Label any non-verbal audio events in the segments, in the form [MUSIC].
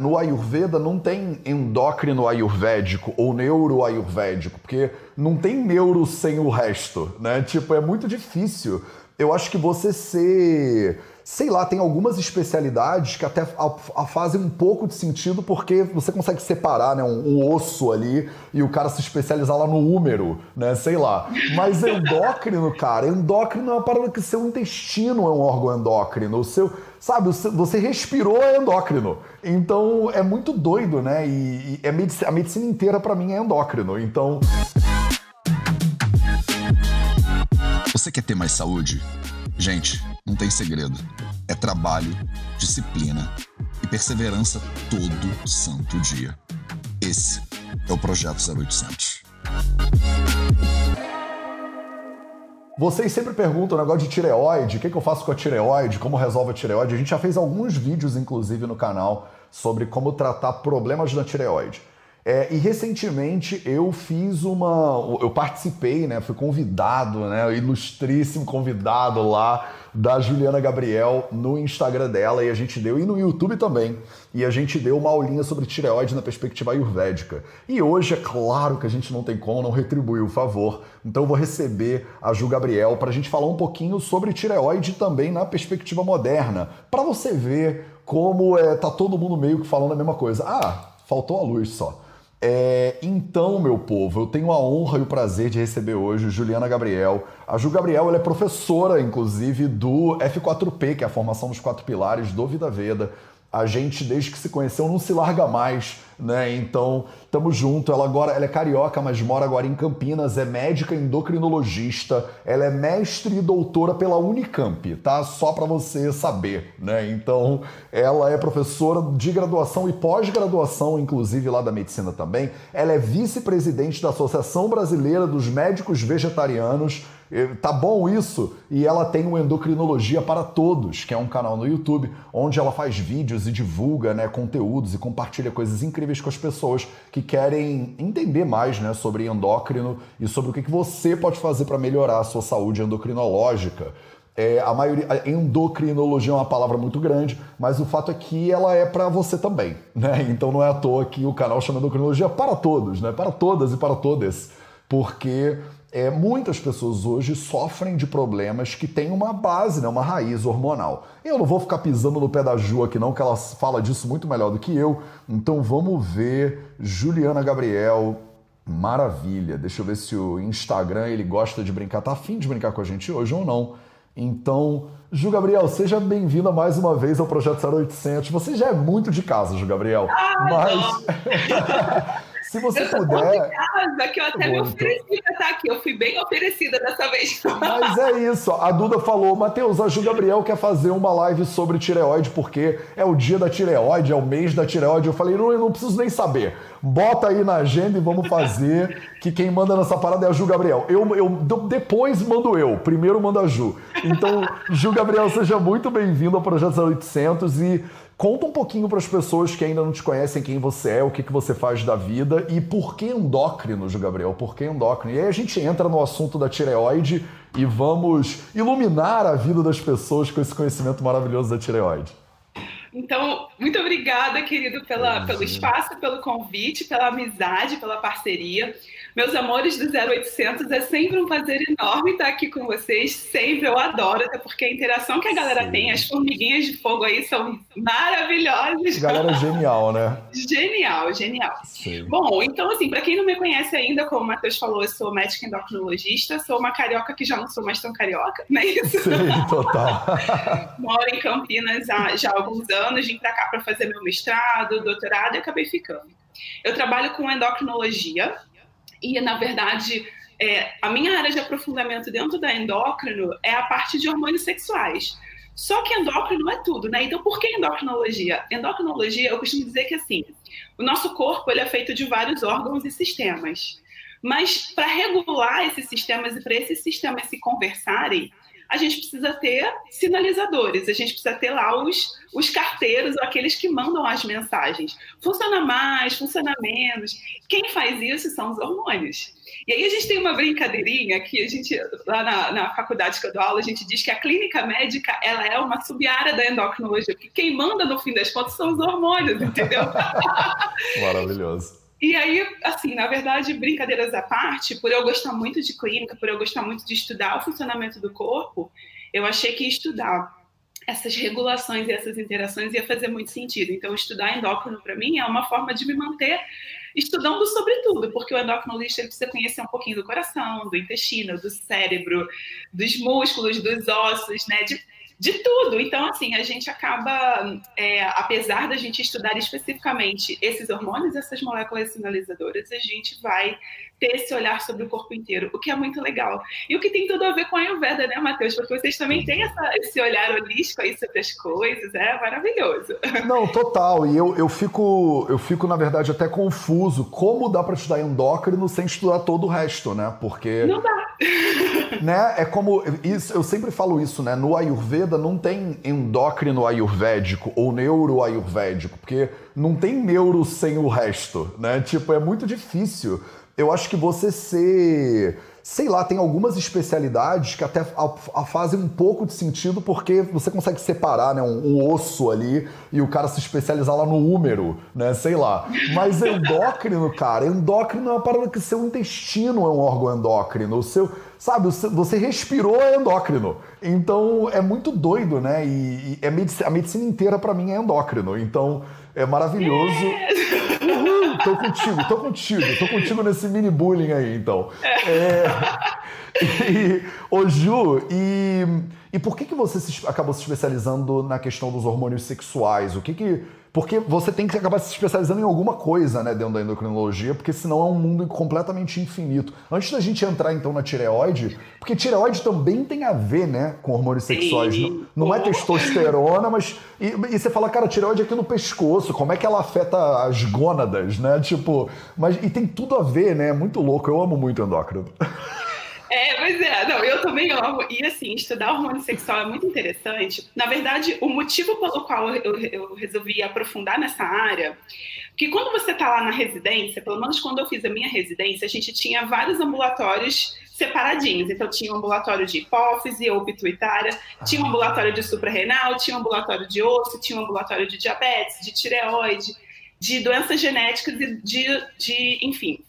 No Ayurveda não tem endócrino ayurvédico ou neuro ayurvédico, porque não tem neuro sem o resto, né? Tipo, é muito difícil. Eu acho que você ser sei lá, tem algumas especialidades que até a, a fazem um pouco de sentido porque você consegue separar né, um, um, osso ali e o cara se especializar lá no húmero, né? Sei lá. Mas endócrino, [LAUGHS] cara, endócrino é uma parada que seu intestino é um órgão endócrino. O seu, sabe, você respirou é endócrino. Então é muito doido, né? E, e é a medicina inteira para mim é endócrino. Então. Você quer ter mais saúde? Gente, não tem segredo. É trabalho, disciplina e perseverança todo santo dia. Esse é o Projeto 0800. Vocês sempre perguntam o negócio de tireoide, o que, que eu faço com a tireoide, como resolve a tireoide. A gente já fez alguns vídeos, inclusive, no canal sobre como tratar problemas da tireoide. É, e recentemente eu fiz uma. Eu participei, né? Fui convidado, né? Ilustríssimo convidado lá da Juliana Gabriel no Instagram dela e a gente deu, e no YouTube também. E a gente deu uma aulinha sobre tireoide na perspectiva ayurvédica. E hoje, é claro que a gente não tem como não retribuir o favor. Então eu vou receber a Ju Gabriel para a gente falar um pouquinho sobre tireoide também na perspectiva moderna. para você ver como é, tá todo mundo meio que falando a mesma coisa. Ah, faltou a luz só. É, então, meu povo, eu tenho a honra e o prazer de receber hoje Juliana Gabriel. A Ju Gabriel é professora, inclusive, do F4P, que é a formação dos quatro pilares do Vida Veda a gente, desde que se conheceu, não se larga mais, né? Então, tamo junto. Ela agora ela é carioca, mas mora agora em Campinas, é médica endocrinologista, ela é mestre e doutora pela Unicamp, tá? Só para você saber, né? Então, ela é professora de graduação e pós-graduação, inclusive lá da medicina também. Ela é vice-presidente da Associação Brasileira dos Médicos Vegetarianos Tá bom isso? E ela tem o Endocrinologia para Todos, que é um canal no YouTube onde ela faz vídeos e divulga né, conteúdos e compartilha coisas incríveis com as pessoas que querem entender mais né, sobre endócrino e sobre o que, que você pode fazer para melhorar a sua saúde endocrinológica. É, a maioria, a endocrinologia é uma palavra muito grande, mas o fato é que ela é para você também, [LAUGHS] né? Então não é à toa que o canal chama endocrinologia para todos, né? Para todas e para todas, porque é, muitas pessoas hoje sofrem de problemas que têm uma base, né, uma raiz hormonal. Eu não vou ficar pisando no pé da Ju aqui não, que ela fala disso muito melhor do que eu. Então vamos ver Juliana Gabriel. Maravilha. Deixa eu ver se o Instagram ele gosta de brincar. Tá afim de brincar com a gente hoje ou não? Então, Ju Gabriel, seja bem-vinda mais uma vez ao Projeto 0800. Você já é muito de casa, Ju Gabriel. Ah, mas [LAUGHS] Se você eu puder. Casa, que eu até me ofereci pra estar aqui. Eu fui bem oferecida dessa vez. Mas é isso. A Duda falou: Matheus, a Ju Gabriel quer fazer uma live sobre tireoide, porque é o dia da tireoide, é o mês da tireoide. Eu falei: não, eu não preciso nem saber. Bota aí na agenda e vamos fazer. que quem manda nessa parada é a Ju Gabriel. Eu, eu depois mando eu. Primeiro manda a Ju. Então, Ju Gabriel, seja muito bem-vindo ao Projeto 0800 e Conta um pouquinho para as pessoas que ainda não te conhecem quem você é, o que, que você faz da vida e por que endócrino, Gabriel? Por que endócrino? E aí a gente entra no assunto da tireoide e vamos iluminar a vida das pessoas com esse conhecimento maravilhoso da tireoide. Então, muito obrigada, querido, pela, pelo espaço, pelo convite, pela amizade, pela parceria. Meus amores do 0800, é sempre um prazer enorme estar aqui com vocês. Sempre, eu adoro, até porque a interação que a galera Sim. tem, as formiguinhas de fogo aí são maravilhosas. Galera genial, né? Genial, genial. Sim. Bom, então, assim, para quem não me conhece ainda, como o Matheus falou, eu sou médica endocrinologista, sou uma carioca que já não sou mais tão carioca, [LAUGHS] não é isso? Sim, total. Moro em Campinas há já alguns anos, vim para cá para fazer meu mestrado, doutorado e acabei ficando. Eu trabalho com endocrinologia, e, na verdade, é, a minha área de aprofundamento dentro da endócrino é a parte de hormônios sexuais. Só que endócrino é tudo, né? Então, por que endocrinologia? Endocrinologia, eu costumo dizer que, assim, o nosso corpo ele é feito de vários órgãos e sistemas. Mas, para regular esses sistemas e para esses sistemas se conversarem, a gente precisa ter sinalizadores, a gente precisa ter lá os, os carteiros, aqueles que mandam as mensagens. Funciona mais, funciona menos. Quem faz isso são os hormônios. E aí a gente tem uma brincadeirinha que a gente, lá na, na faculdade que eu dou aula, a gente diz que a clínica médica ela é uma sub-área da endocrinologia, porque quem manda, no fim das contas, são os hormônios, entendeu? [LAUGHS] Maravilhoso. E aí, assim, na verdade, brincadeiras à parte, por eu gostar muito de clínica, por eu gostar muito de estudar o funcionamento do corpo, eu achei que estudar essas regulações e essas interações ia fazer muito sentido. Então, estudar endócrino para mim é uma forma de me manter estudando sobre tudo, porque o endocrinologista precisa conhecer um pouquinho do coração, do intestino, do cérebro, dos músculos, dos ossos, né? De de tudo. Então, assim, a gente acaba, é, apesar da gente estudar especificamente esses hormônios, essas moléculas sinalizadoras, a gente vai ter esse olhar sobre o corpo inteiro, o que é muito legal. E o que tem tudo a ver com a Ayurveda, né, Matheus? Porque vocês também têm essa, esse olhar holístico aí sobre as coisas, é maravilhoso. Não, total. E eu, eu, fico, eu fico, na verdade, até confuso. Como dá para estudar endócrino sem estudar todo o resto, né? Porque. Não dá. [LAUGHS] Né? É como. Isso, eu sempre falo isso, né? No Ayurveda não tem endócrino ayurvédico ou neuro ayurvédico, porque não tem neuro sem o resto, né? Tipo, é muito difícil eu acho que você ser. Sei lá, tem algumas especialidades que até a, a fazem um pouco de sentido porque você consegue separar né, um, um, osso ali e o cara se especializar lá no úmero, né? Sei lá. Mas [LAUGHS] endócrino, cara, endócrino é uma parada que seu intestino é um órgão endócrino. O seu, sabe, você respirou é endócrino. Então é muito doido, né? E, e é a medicina inteira para mim é endócrino. Então é maravilhoso. Tô contigo, tô contigo, tô contigo nesse mini bullying aí, então. É, [LAUGHS] e, ô Ju, e, e por que, que você se, acabou se especializando na questão dos hormônios sexuais? O que que porque você tem que acabar se especializando em alguma coisa, né, dentro da endocrinologia, porque senão é um mundo completamente infinito. Antes da gente entrar então na tireoide, porque tireoide também tem a ver, né, com hormônios sexuais. Não, não, é testosterona, mas. E, e, você fala, cara, tireoide aqui no pescoço, como é que ela afeta as gônadas, né? Tipo, mas. E tem tudo a ver, né? É muito louco. Eu amo muito endócrino. [LAUGHS] É, pois é, não, eu também amo. E assim, estudar hormônio sexual é muito interessante. Na verdade, o motivo pelo qual eu, eu resolvi aprofundar nessa área, que quando você está lá na residência, pelo menos quando eu fiz a minha residência, a gente tinha vários ambulatórios separadinhos. Então, tinha um ambulatório de hipófise ou pituitária, tinha um ambulatório de suprarrenal, tinha um ambulatório de osso, tinha um ambulatório de diabetes, de tireoide, de doenças genéticas e de, de enfim.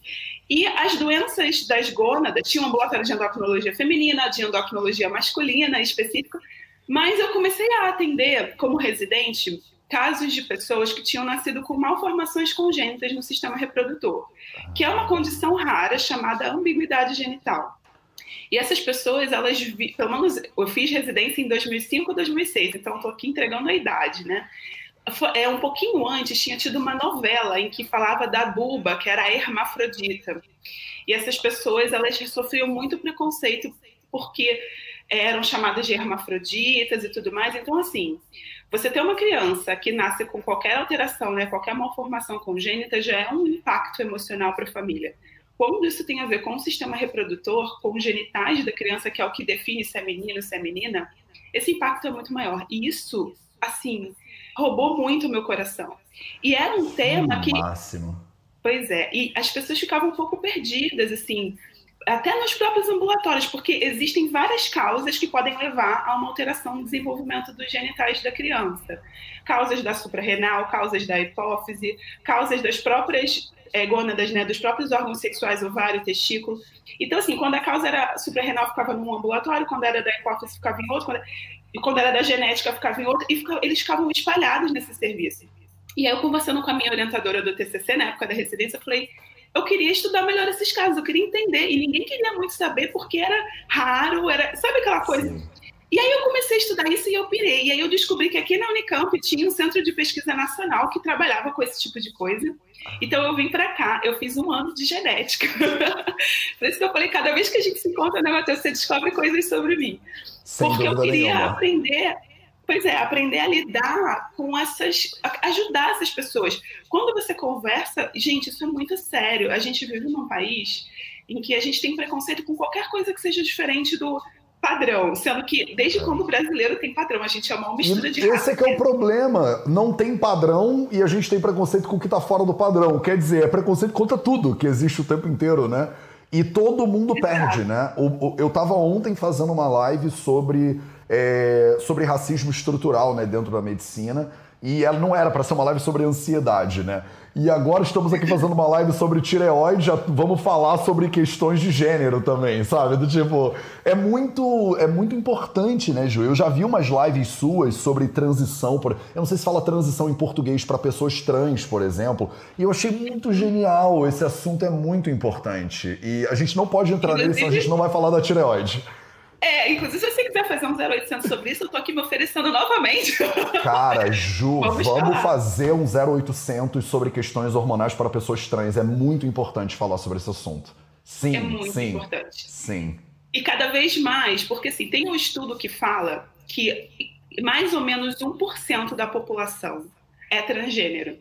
E as doenças das gônadas, tinha um ambulatório de endocrinologia feminina, de endocrinologia masculina específica, mas eu comecei a atender como residente casos de pessoas que tinham nascido com malformações congênitas no sistema reprodutor, que é uma condição rara chamada ambiguidade genital. E essas pessoas, elas, pelo menos eu fiz residência em 2005 2006, então estou aqui entregando a idade, né? É, um pouquinho antes tinha tido uma novela em que falava da buba, que era a hermafrodita. E essas pessoas elas sofriam muito preconceito porque eram chamadas de hermafroditas e tudo mais. Então, assim, você ter uma criança que nasce com qualquer alteração, né, qualquer malformação congênita, já é um impacto emocional para a família. Quando isso tem a ver com o sistema reprodutor, com os genitais da criança, que é o que define se é menino, se é menina, esse impacto é muito maior. E isso, assim, roubou muito o meu coração. E era um tema que. Máximo. Pois é, e as pessoas ficavam um pouco perdidas, assim, até nos próprios ambulatórios, porque existem várias causas que podem levar a uma alteração no desenvolvimento dos genitais da criança. Causas da suprarrenal, causas da hipófise, causas das próprias é, gônadas, né, dos próprios órgãos sexuais, ovário, testículo. Então, assim, quando a causa era suprarrenal, ficava num ambulatório, quando era da hipófise, ficava em outro. Quando e quando era da genética, ficava em outra, e ficava, eles ficavam espalhados nesse serviço. E aí, eu conversando com a minha orientadora do TCC, na época da residência, eu falei, eu queria estudar melhor esses casos, eu queria entender, e ninguém queria muito saber porque era raro, era, sabe aquela coisa? Sim. E aí eu comecei a estudar isso e eu pirei. E aí eu descobri que aqui na Unicamp tinha um centro de pesquisa nacional que trabalhava com esse tipo de coisa. Então eu vim para cá, eu fiz um ano de genética. [LAUGHS] Por isso que eu falei, cada vez que a gente se encontra, né, Matheus, você descobre coisas sobre mim. Sem Porque eu queria nenhuma. aprender, pois é, aprender a lidar com essas, ajudar essas pessoas. Quando você conversa, gente, isso é muito sério. A gente vive num país em que a gente tem preconceito com qualquer coisa que seja diferente do padrão, sendo que desde quando o brasileiro tem padrão, a gente é uma mistura e de Esse é que é o problema. Não tem padrão e a gente tem preconceito com o que está fora do padrão. Quer dizer, é preconceito contra tudo que existe o tempo inteiro, né? E todo mundo Exato. perde, né? eu estava ontem fazendo uma live sobre, é, sobre racismo estrutural né, dentro da medicina. E ela não era para ser uma live sobre ansiedade, né? E agora estamos aqui fazendo uma live sobre tireoide, já vamos falar sobre questões de gênero também, sabe? Do tipo, é muito, é muito importante, né, Ju? Eu já vi umas lives suas sobre transição, por... eu não sei se fala transição em português para pessoas trans, por exemplo, e eu achei muito genial, esse assunto é muito importante. E a gente não pode entrar nisso, a gente não vai falar da tireoide. É, inclusive, se você quiser fazer um 0800 sobre isso, eu tô aqui me oferecendo novamente. Cara, Ju, [LAUGHS] vamos, vamos fazer um 0800 sobre questões hormonais para pessoas trans. É muito importante falar sobre esse assunto. Sim, é muito sim, importante. Sim. E cada vez mais, porque assim, tem um estudo que fala que mais ou menos 1% da população é transgênero.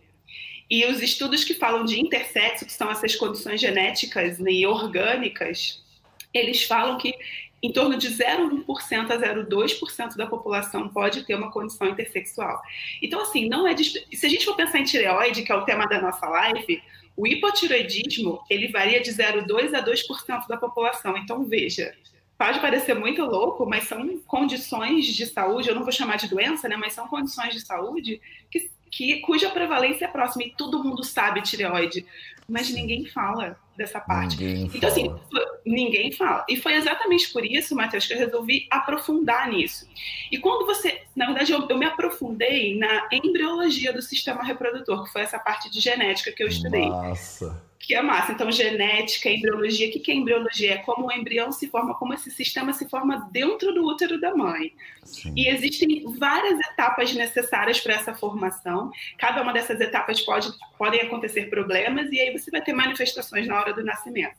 E os estudos que falam de intersexo, que são essas condições genéticas e orgânicas, eles falam que em torno de 0,1% a 0,2% da população pode ter uma condição intersexual. Então, assim, não é. Se a gente for pensar em tireoide, que é o tema da nossa live, o hipotireoidismo ele varia de 0,2% a 2% da população. Então, veja, pode parecer muito louco, mas são condições de saúde, eu não vou chamar de doença, né? Mas são condições de saúde que, que cuja prevalência é próxima. E todo mundo sabe tireoide, mas ninguém fala dessa parte. Ninguém então, assim, fala. assim, ninguém fala. E foi exatamente por isso, Matheus, que eu resolvi aprofundar nisso. E quando você. Na verdade, eu, eu, me aprofundei na embriologia do sistema reprodutor, que foi essa parte de genética que eu estudei. Nossa que é massa. Então, genética, embriologia. O que é embriologia? É como o embrião se forma, como esse sistema se forma dentro do útero da mãe. Sim. E existem várias etapas necessárias para essa formação. Cada uma dessas etapas pode, podem acontecer problemas e aí você vai ter manifestações na hora do nascimento.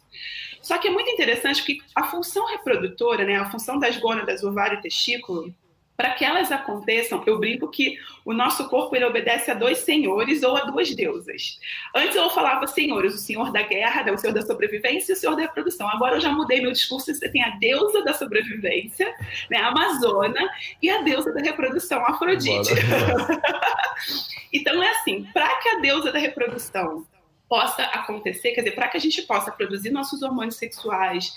Só que é muito interessante que a função reprodutora, né, a função das gônadas, ovário e testículo, para que elas aconteçam, eu brinco que o nosso corpo ele obedece a dois senhores ou a duas deusas. Antes eu falava senhores, o senhor da guerra, né, o senhor da sobrevivência e o senhor da reprodução. Agora eu já mudei meu discurso, você tem a deusa da sobrevivência, né, a Amazona, e a deusa da reprodução, Afrodite. [LAUGHS] então é assim, para que a deusa da reprodução possa acontecer, quer dizer, para que a gente possa produzir nossos hormônios sexuais,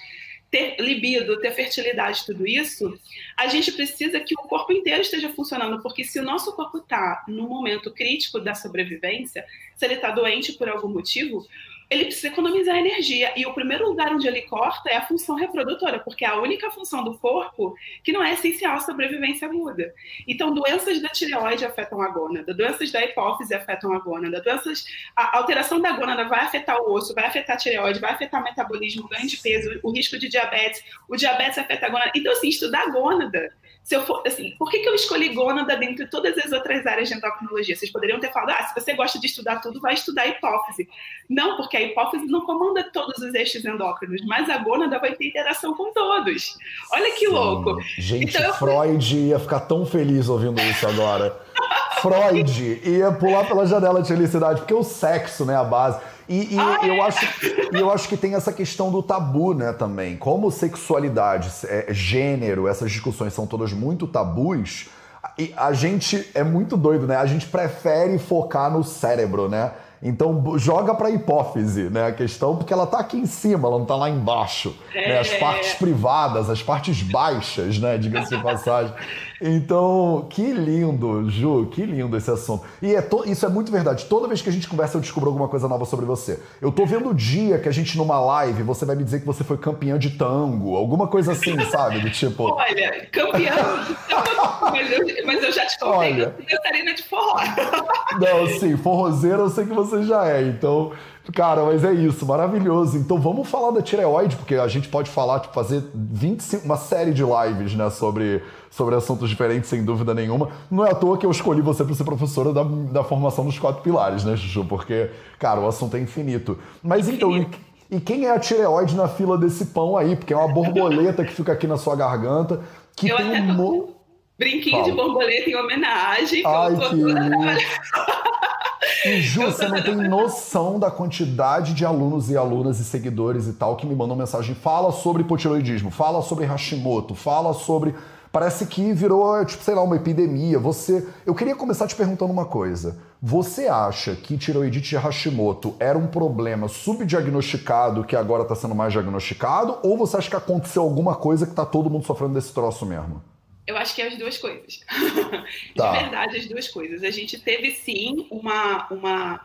ter libido, ter fertilidade, tudo isso, a gente precisa que o corpo inteiro esteja funcionando, porque se o nosso corpo está no momento crítico da sobrevivência, se ele está doente por algum motivo, ele precisa economizar energia. E o primeiro lugar onde ele corta é a função reprodutora, porque é a única função do corpo que não é essencial à sobrevivência aguda. Então, doenças da tireoide afetam a gônada, doenças da hipófise afetam a gônada, doenças. A alteração da gônada vai afetar o osso, vai afetar a tireoide, vai afetar o metabolismo, o ganho de peso, o risco de diabetes, o diabetes afeta a gônada. Então, assim, estudar a gônada se eu for, assim, por que, que eu escolhi gônada dentre todas as outras áreas de endocrinologia? Vocês poderiam ter falado, ah, se você gosta de estudar tudo, vai estudar a hipófise. Não, porque a hipófise não comanda todos os eixos endócrinos, mas a gônada vai ter interação com todos. Olha que Sim. louco. Gente, então, Freud ia ficar tão feliz ouvindo isso agora. [LAUGHS] Freud ia pular pela janela de felicidade, porque o sexo, né, a base e, e eu, acho, eu acho que tem essa questão do tabu, né, também. Como sexualidade, é, gênero, essas discussões são todas muito tabus, e a gente é muito doido, né? A gente prefere focar no cérebro, né? Então joga para hipófise, né, a questão, porque ela está aqui em cima, ela não está lá embaixo. É. Né? As é. partes privadas, as partes baixas, né, diga-se de passagem. Então, que lindo, Ju, que lindo esse assunto. E é to... isso é muito verdade. Toda vez que a gente conversa, eu descubro alguma coisa nova sobre você. Eu tô vendo o dia que a gente, numa live, você vai me dizer que você foi campeã de tango, alguma coisa assim, [LAUGHS] sabe? Do tipo. Olha, campeã mas, eu, mas eu já te contei Olha... que eu dançarina de forró. [LAUGHS] Não, sim, forrozeira eu sei que você já é, então. Cara, mas é isso, maravilhoso. Então vamos falar da tireoide, porque a gente pode falar, tipo, fazer 25, uma série de lives, né, sobre, sobre assuntos diferentes, sem dúvida nenhuma. Não é à toa que eu escolhi você para ser professora da, da formação dos quatro pilares, né, Chuchu? Porque, cara, o assunto é infinito. Mas então, e, e quem é a tireoide na fila desse pão aí? Porque é uma borboleta que fica aqui na sua garganta, que eu tem um. Brinquinho Fala. de borboleta em homenagem. Ai, que [LAUGHS] E Ju, você não tem noção da quantidade de alunos e alunas e seguidores e tal que me mandam mensagem. Fala sobre hipotiroidismo, fala sobre Hashimoto, fala sobre. Parece que virou, tipo, sei lá, uma epidemia. Você. Eu queria começar te perguntando uma coisa. Você acha que tiroidite de Hashimoto era um problema subdiagnosticado que agora está sendo mais diagnosticado? Ou você acha que aconteceu alguma coisa que está todo mundo sofrendo desse troço mesmo? Eu acho que é as duas coisas. Tá. [LAUGHS] De verdade, as duas coisas. A gente teve sim uma, uma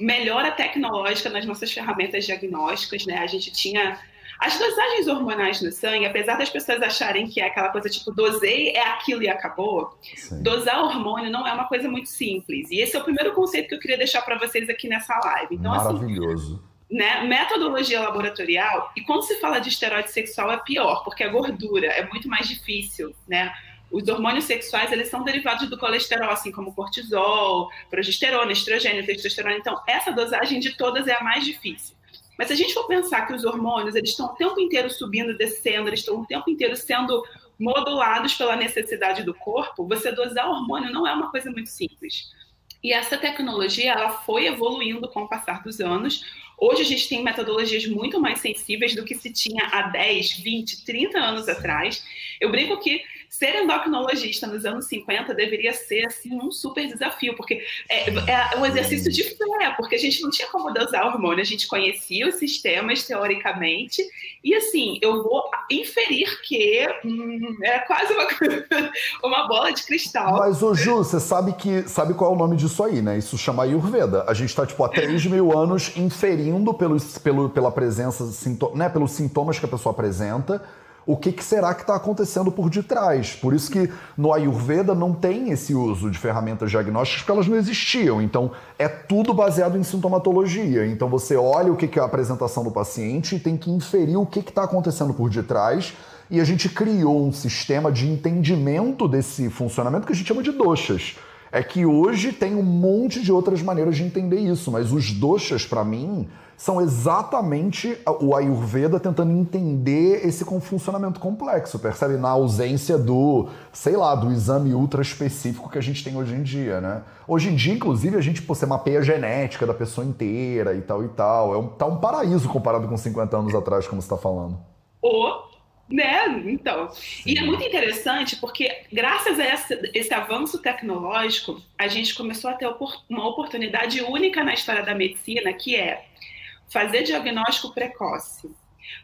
melhora tecnológica nas nossas ferramentas diagnósticas, né? A gente tinha as dosagens hormonais no sangue, apesar das pessoas acharem que é aquela coisa tipo, dosei, é aquilo e acabou, Sim. dosar hormônio não é uma coisa muito simples. E esse é o primeiro conceito que eu queria deixar para vocês aqui nessa live. Então, assim, Maravilhoso. Assim, né, metodologia laboratorial, e quando se fala de esteroide sexual é pior, porque a gordura é muito mais difícil, né? Os hormônios sexuais, eles são derivados do colesterol, assim como cortisol, progesterona, estrogênio, testosterona. Então, essa dosagem de todas é a mais difícil. Mas se a gente for pensar que os hormônios eles estão o tempo inteiro subindo, descendo, eles estão o tempo inteiro sendo modulados pela necessidade do corpo, você dosar hormônio não é uma coisa muito simples. E essa tecnologia ela foi evoluindo com o passar dos anos. Hoje a gente tem metodologias muito mais sensíveis do que se tinha há 10, 20, 30 anos atrás. Eu brinco que ser endocrinologista nos anos 50 deveria ser assim um super desafio, porque é, é um exercício de fé, porque a gente não tinha como dosar hormônio, a gente conhecia os sistemas teoricamente, e assim, eu vou inferir que hum, é quase uma, [LAUGHS] uma bola de cristal. Mas, o Ju, você sabe que sabe qual é o nome disso aí, né? Isso chama Ayurveda. A gente está tipo, há 3 mil anos inferindo pelos, pelo, pela presença, né, pelos sintomas que a pessoa apresenta o que, que será que está acontecendo por detrás. Por isso que no Ayurveda não tem esse uso de ferramentas diagnósticas, porque elas não existiam. Então, é tudo baseado em sintomatologia. Então, você olha o que, que é a apresentação do paciente e tem que inferir o que está acontecendo por detrás. E a gente criou um sistema de entendimento desse funcionamento que a gente chama de doshas. É que hoje tem um monte de outras maneiras de entender isso, mas os doshas, para mim, são exatamente o Ayurveda tentando entender esse funcionamento complexo, percebe? Na ausência do, sei lá, do exame ultra específico que a gente tem hoje em dia, né? Hoje em dia, inclusive, a gente pô, você mapeia a genética da pessoa inteira e tal e tal. É um, tá um paraíso comparado com 50 anos atrás, como você está falando. O né? Então, Sim. e é muito interessante porque graças a essa, esse avanço tecnológico, a gente começou a ter uma oportunidade única na história da medicina, que é fazer diagnóstico precoce.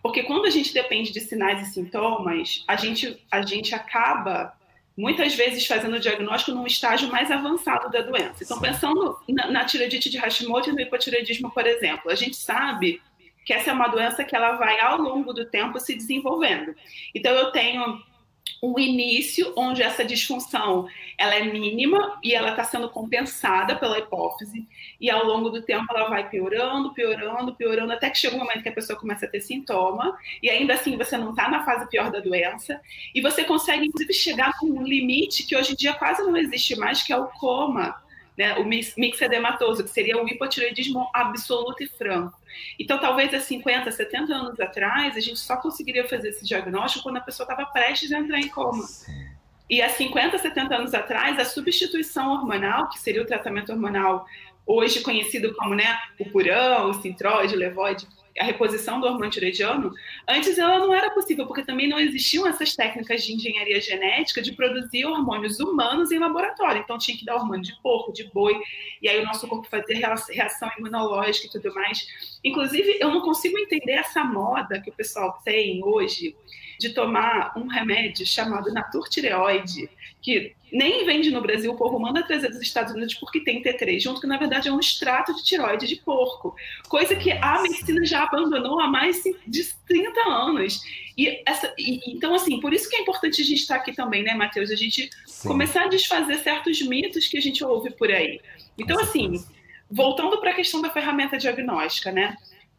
Porque quando a gente depende de sinais e sintomas, a gente, a gente acaba muitas vezes fazendo o diagnóstico num estágio mais avançado da doença. Então, pensando na, na tireoidite de Hashimoto e no hipotireoidismo, por exemplo, a gente sabe que essa é uma doença que ela vai ao longo do tempo se desenvolvendo. Então, eu tenho um início onde essa disfunção ela é mínima e ela está sendo compensada pela hipófise e ao longo do tempo ela vai piorando, piorando, piorando até que chega um momento que a pessoa começa a ter sintoma e ainda assim você não está na fase pior da doença e você consegue inclusive chegar a um limite que hoje em dia quase não existe mais que é o coma né, o mixedematoso, que seria o hipotireoidismo absoluto e franco. Então, talvez há 50, 70 anos atrás, a gente só conseguiria fazer esse diagnóstico quando a pessoa estava prestes a entrar em coma. E há 50, 70 anos atrás, a substituição hormonal, que seria o tratamento hormonal hoje conhecido como né, o purão, o sintroide, o levoide, a reposição do hormônio tiroidiano, antes ela não era possível, porque também não existiam essas técnicas de engenharia genética de produzir hormônios humanos em laboratório. Então tinha que dar hormônio de porco, de boi, e aí o nosso corpo fazia reação imunológica e tudo mais. Inclusive, eu não consigo entender essa moda que o pessoal tem hoje de tomar um remédio chamado Naturtireoide, que nem vende no Brasil, o povo manda trazer dos Estados Unidos porque tem T3 junto, que na verdade é um extrato de tiroide de porco, coisa que a medicina já abandonou há mais de 30 anos. E, essa, e, então, assim, por isso que é importante a gente estar aqui também, né, Matheus? A gente Sim. começar a desfazer certos mitos que a gente ouve por aí. Então, assim, voltando para a questão da ferramenta diagnóstica, né?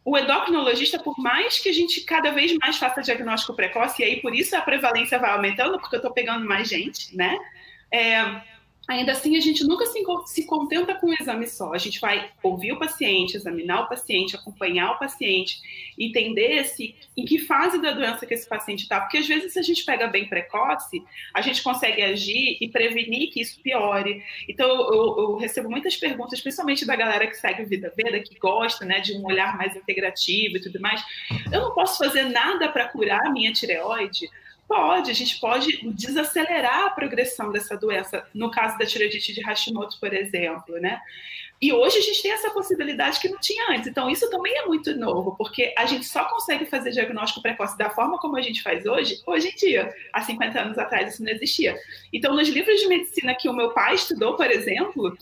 o endocrinologista, por mais que a gente cada vez mais faça diagnóstico precoce, e aí por isso a prevalência vai aumentando, porque eu estou pegando mais gente, né? É, Ainda assim, a gente nunca se, se contenta com um exame só. A gente vai ouvir o paciente, examinar o paciente, acompanhar o paciente, entender se, em que fase da doença que esse paciente está. Porque às vezes, se a gente pega bem precoce, a gente consegue agir e prevenir que isso piore. Então, eu, eu recebo muitas perguntas, principalmente da galera que segue o Vida Veda, que gosta né, de um olhar mais integrativo e tudo mais. Eu não posso fazer nada para curar a minha tireoide Pode, a gente pode desacelerar a progressão dessa doença, no caso da tireoidite de Hashimoto, por exemplo, né? E hoje a gente tem essa possibilidade que não tinha antes. Então, isso também é muito novo, porque a gente só consegue fazer diagnóstico precoce da forma como a gente faz hoje, hoje em dia. Há 50 anos atrás isso não existia. Então, nos livros de medicina que o meu pai estudou, por exemplo,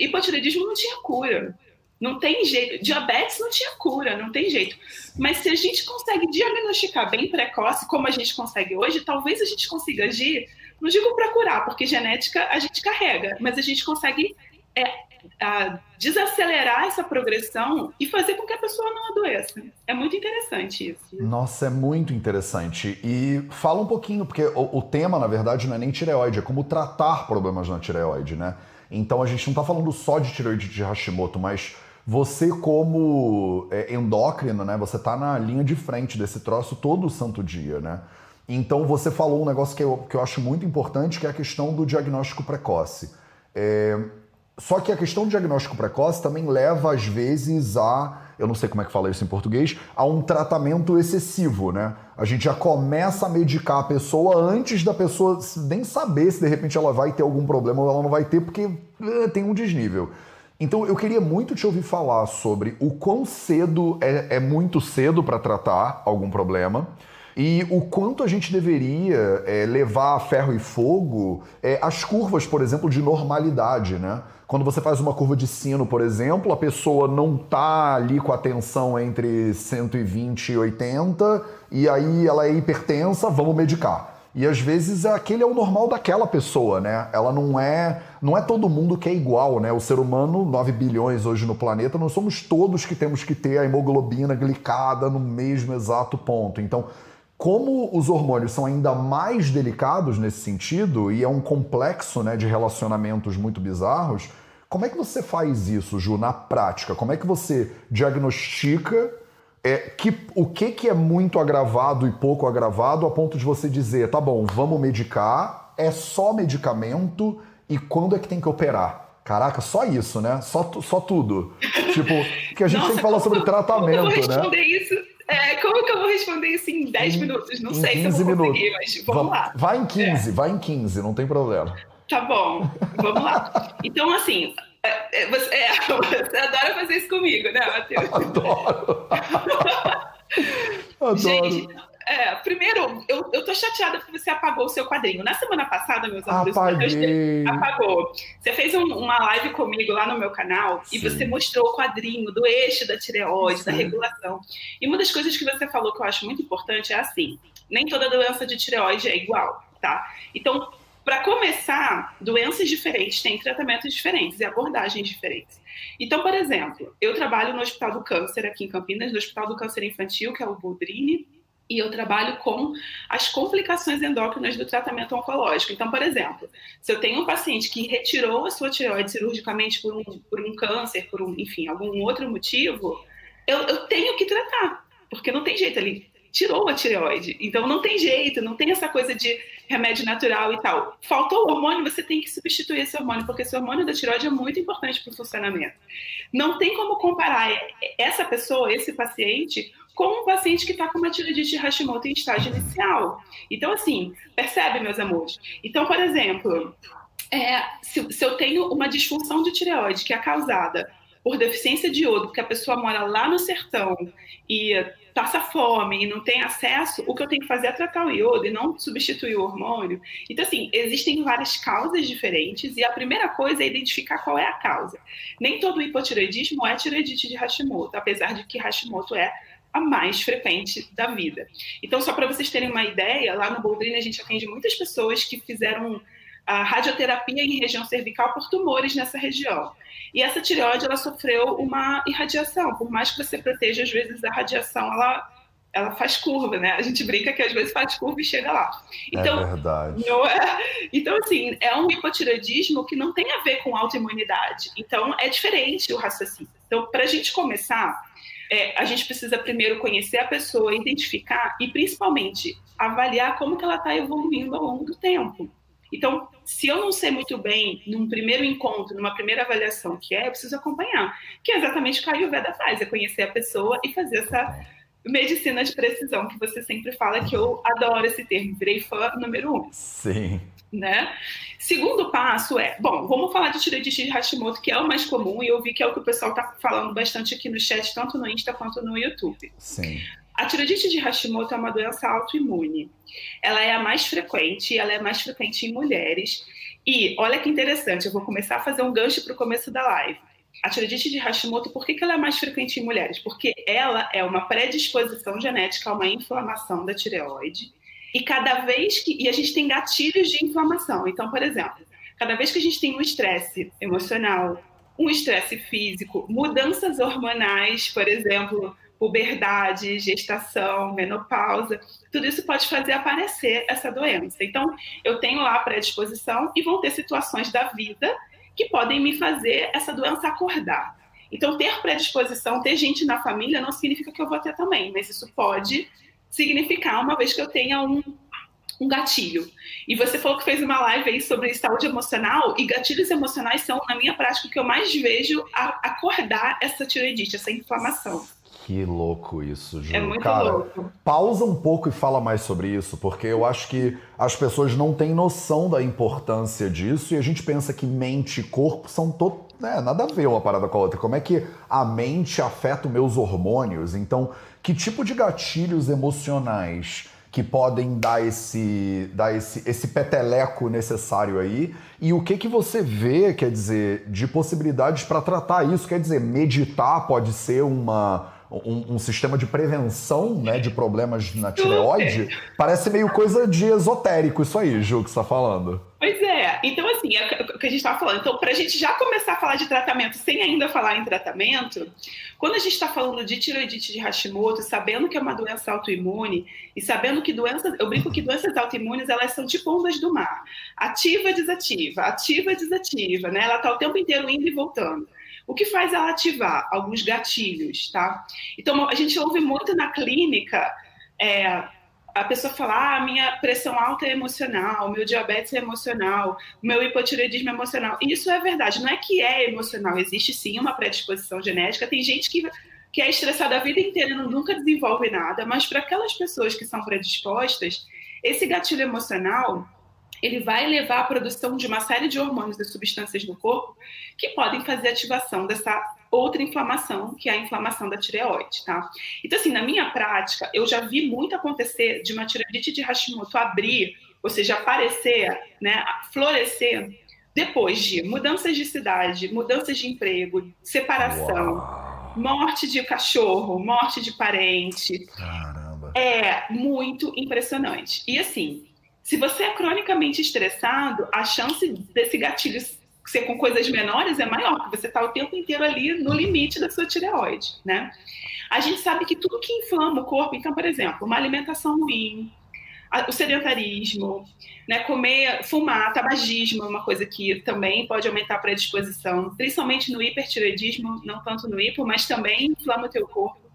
hipotireoidismo não tinha cura. Não tem jeito. Diabetes não tinha cura, não tem jeito. Mas se a gente consegue diagnosticar bem precoce, como a gente consegue hoje, talvez a gente consiga agir, não digo para curar, porque genética a gente carrega, mas a gente consegue é, a, desacelerar essa progressão e fazer com que a pessoa não adoeça. É muito interessante isso. Nossa, é muito interessante. E fala um pouquinho, porque o, o tema, na verdade, não é nem tireoide, é como tratar problemas na tireoide, né? Então a gente não está falando só de tireoide de Hashimoto, mas você como é, endócrino, né, você tá na linha de frente desse troço todo santo dia, né? Então você falou um negócio que eu, que eu acho muito importante, que é a questão do diagnóstico precoce. É, só que a questão do diagnóstico precoce também leva, às vezes, a. Eu não sei como é que fala isso em português, a um tratamento excessivo, né? A gente já começa a medicar a pessoa antes da pessoa nem saber se de repente ela vai ter algum problema ou ela não vai ter, porque uh, tem um desnível. Então eu queria muito te ouvir falar sobre o quão cedo é, é muito cedo para tratar algum problema e o quanto a gente deveria é, levar a ferro e fogo é, as curvas, por exemplo, de normalidade, né? Quando você faz uma curva de sino, por exemplo, a pessoa não tá ali com a tensão entre 120 e 80 e aí ela é hipertensa, vamos medicar. E às vezes aquele é o normal daquela pessoa, né? Ela não é, não é todo mundo que é igual, né? O ser humano, 9 bilhões hoje no planeta, não somos todos que temos que ter a hemoglobina glicada no mesmo exato ponto. Então, como os hormônios são ainda mais delicados nesse sentido e é um complexo, né, de relacionamentos muito bizarros, como é que você faz isso, Ju, na prática? Como é que você diagnostica é, que, o que, que é muito agravado e pouco agravado a ponto de você dizer, tá bom, vamos medicar, é só medicamento e quando é que tem que operar? Caraca, só isso, né? Só, só tudo. tipo, que a gente Nossa, tem que falar sobre tratamento, como eu vou né? Isso? É, como que eu vou responder isso em 10 minutos? Não em sei 15 se eu vou minutos. conseguir, mas vamos lá. Vai em 15, é. vai em 15, não tem problema. Tá bom, vamos lá. Então, assim, você, é, [LAUGHS] você adora fazer isso comigo, né, Matheus? Adoro. [LAUGHS] Adoro. Gente, é, primeiro, eu, eu tô chateada porque você apagou o seu quadrinho. Na semana passada, meus amigos, Apaguei. apagou. Você fez um, uma live comigo lá no meu canal Sim. e você mostrou o quadrinho do eixo da tireoide, Sim. da regulação. E uma das coisas que você falou que eu acho muito importante é assim: nem toda doença de tireoide é igual, tá? Então, para começar, doenças diferentes têm tratamentos diferentes e abordagens diferentes. Então, por exemplo, eu trabalho no Hospital do Câncer aqui em Campinas, no Hospital do Câncer Infantil, que é o Boldrini, e eu trabalho com as complicações endócrinas do tratamento oncológico. Então, por exemplo, se eu tenho um paciente que retirou a sua tireoide cirurgicamente por um, por um câncer, por um, enfim, algum outro motivo, eu, eu tenho que tratar, porque não tem jeito ali tirou a tireoide. Então não tem jeito, não tem essa coisa de remédio natural e tal. Faltou o hormônio, você tem que substituir esse hormônio, porque esse hormônio da tireoide é muito importante para o funcionamento. Não tem como comparar essa pessoa, esse paciente, com um paciente que está com uma tireoidite Hashimoto em estágio inicial. Então, assim, percebe, meus amores? Então, por exemplo, é, se, se eu tenho uma disfunção de tireoide que é causada por deficiência de iodo, porque a pessoa mora lá no sertão e passa fome e não tem acesso, o que eu tenho que fazer é tratar o iodo e não substituir o hormônio. Então, assim, existem várias causas diferentes e a primeira coisa é identificar qual é a causa. Nem todo hipotireoidismo é tireoidite de Hashimoto, apesar de que Hashimoto é a mais frequente da vida. Então, só para vocês terem uma ideia, lá no Boldrini a gente atende muitas pessoas que fizeram a radioterapia em região cervical por tumores nessa região. E essa tireoide, ela sofreu uma irradiação. Por mais que você proteja, às vezes, a radiação, ela, ela faz curva, né? A gente brinca que às vezes faz curva e chega lá. Então, é verdade. É... Então, assim, é um hipotireoidismo que não tem a ver com autoimunidade. Então, é diferente o raciocínio. Então, para a gente começar, é, a gente precisa primeiro conhecer a pessoa, identificar e, principalmente, avaliar como que ela está evoluindo ao longo do tempo. Então, se eu não sei muito bem, num primeiro encontro, numa primeira avaliação que é, eu preciso acompanhar. Que é exatamente o que a Ayurveda faz, é conhecer a pessoa e fazer essa medicina de precisão que você sempre fala, que eu adoro esse termo, virei fã número um. Sim. Né? Segundo passo é, bom, vamos falar de tireoidite de Hashimoto, que é o mais comum, e eu vi que é o que o pessoal está falando bastante aqui no chat, tanto no Insta quanto no YouTube. Sim. A tireoidite de Hashimoto é uma doença autoimune. Ela é a mais frequente, ela é mais frequente em mulheres. E olha que interessante, eu vou começar a fazer um gancho para o começo da live. A tireoidite de Hashimoto, por que, que ela é mais frequente em mulheres? Porque ela é uma predisposição genética a uma inflamação da tireoide. E cada vez que. E a gente tem gatilhos de inflamação. Então, por exemplo, cada vez que a gente tem um estresse emocional, um estresse físico, mudanças hormonais, por exemplo, puberdade, gestação, menopausa, tudo isso pode fazer aparecer essa doença. Então, eu tenho lá a predisposição e vão ter situações da vida que podem me fazer essa doença acordar. Então, ter predisposição, ter gente na família, não significa que eu vou ter também, mas isso pode significar uma vez que eu tenha um, um gatilho. E você falou que fez uma live aí sobre saúde emocional, e gatilhos emocionais são, na minha prática, o que eu mais vejo acordar essa tiroidite, essa inflamação. Que louco isso, Ju. É muito Cara, louco. Pausa um pouco e fala mais sobre isso, porque eu acho que as pessoas não têm noção da importância disso e a gente pensa que mente e corpo são to... É, nada a ver uma parada com a outra. Como é que a mente afeta os meus hormônios? Então, que tipo de gatilhos emocionais que podem dar esse, dar esse, esse peteleco necessário aí? E o que que você vê, quer dizer, de possibilidades para tratar isso? Quer dizer, meditar pode ser uma um, um, sistema de prevenção né, de problemas na tireoide, parece meio coisa de esotérico isso aí, Ju, que você está falando. Pois é, então assim, é o que a gente estava falando. Então, para a gente já começar a falar de tratamento sem ainda falar em tratamento, quando a gente está falando de tireoidite de Hashimoto, sabendo que é uma doença autoimune e sabendo que doenças, eu brinco que doenças autoimunes elas são tipo ondas do mar, ativa, desativa, ativa, desativa, né? Ela está o tempo inteiro indo e voltando. O que faz ela ativar? Alguns gatilhos, tá? Então, a gente ouve muito na clínica é, a pessoa falar: ah, minha pressão alta é emocional, meu diabetes é emocional, meu hipotireoidismo é emocional. E isso é verdade, não é que é emocional, existe sim uma predisposição genética. Tem gente que, que é estressada a vida inteira e nunca desenvolve nada, mas para aquelas pessoas que são predispostas, esse gatilho emocional ele vai levar à produção de uma série de hormônios e substâncias no corpo que podem fazer ativação dessa outra inflamação, que é a inflamação da tireoide, tá? Então, assim, na minha prática, eu já vi muito acontecer de uma tireoidite de Hashimoto abrir, ou seja, aparecer, né, florescer, depois de mudanças de cidade, mudanças de emprego, separação, Uau. morte de cachorro, morte de parente. Caramba. É muito impressionante. E assim, se você é cronicamente estressado, a chance desse gatilho ser com coisas menores é maior, porque você está o tempo inteiro ali no limite da sua tireoide, né? A gente sabe que tudo que inflama o corpo, então, por exemplo, uma alimentação ruim, o sedentarismo, né, comer, fumar, tabagismo é uma coisa que também pode aumentar a predisposição, principalmente no hipertireoidismo, não tanto no hipo, mas também inflama o teu corpo.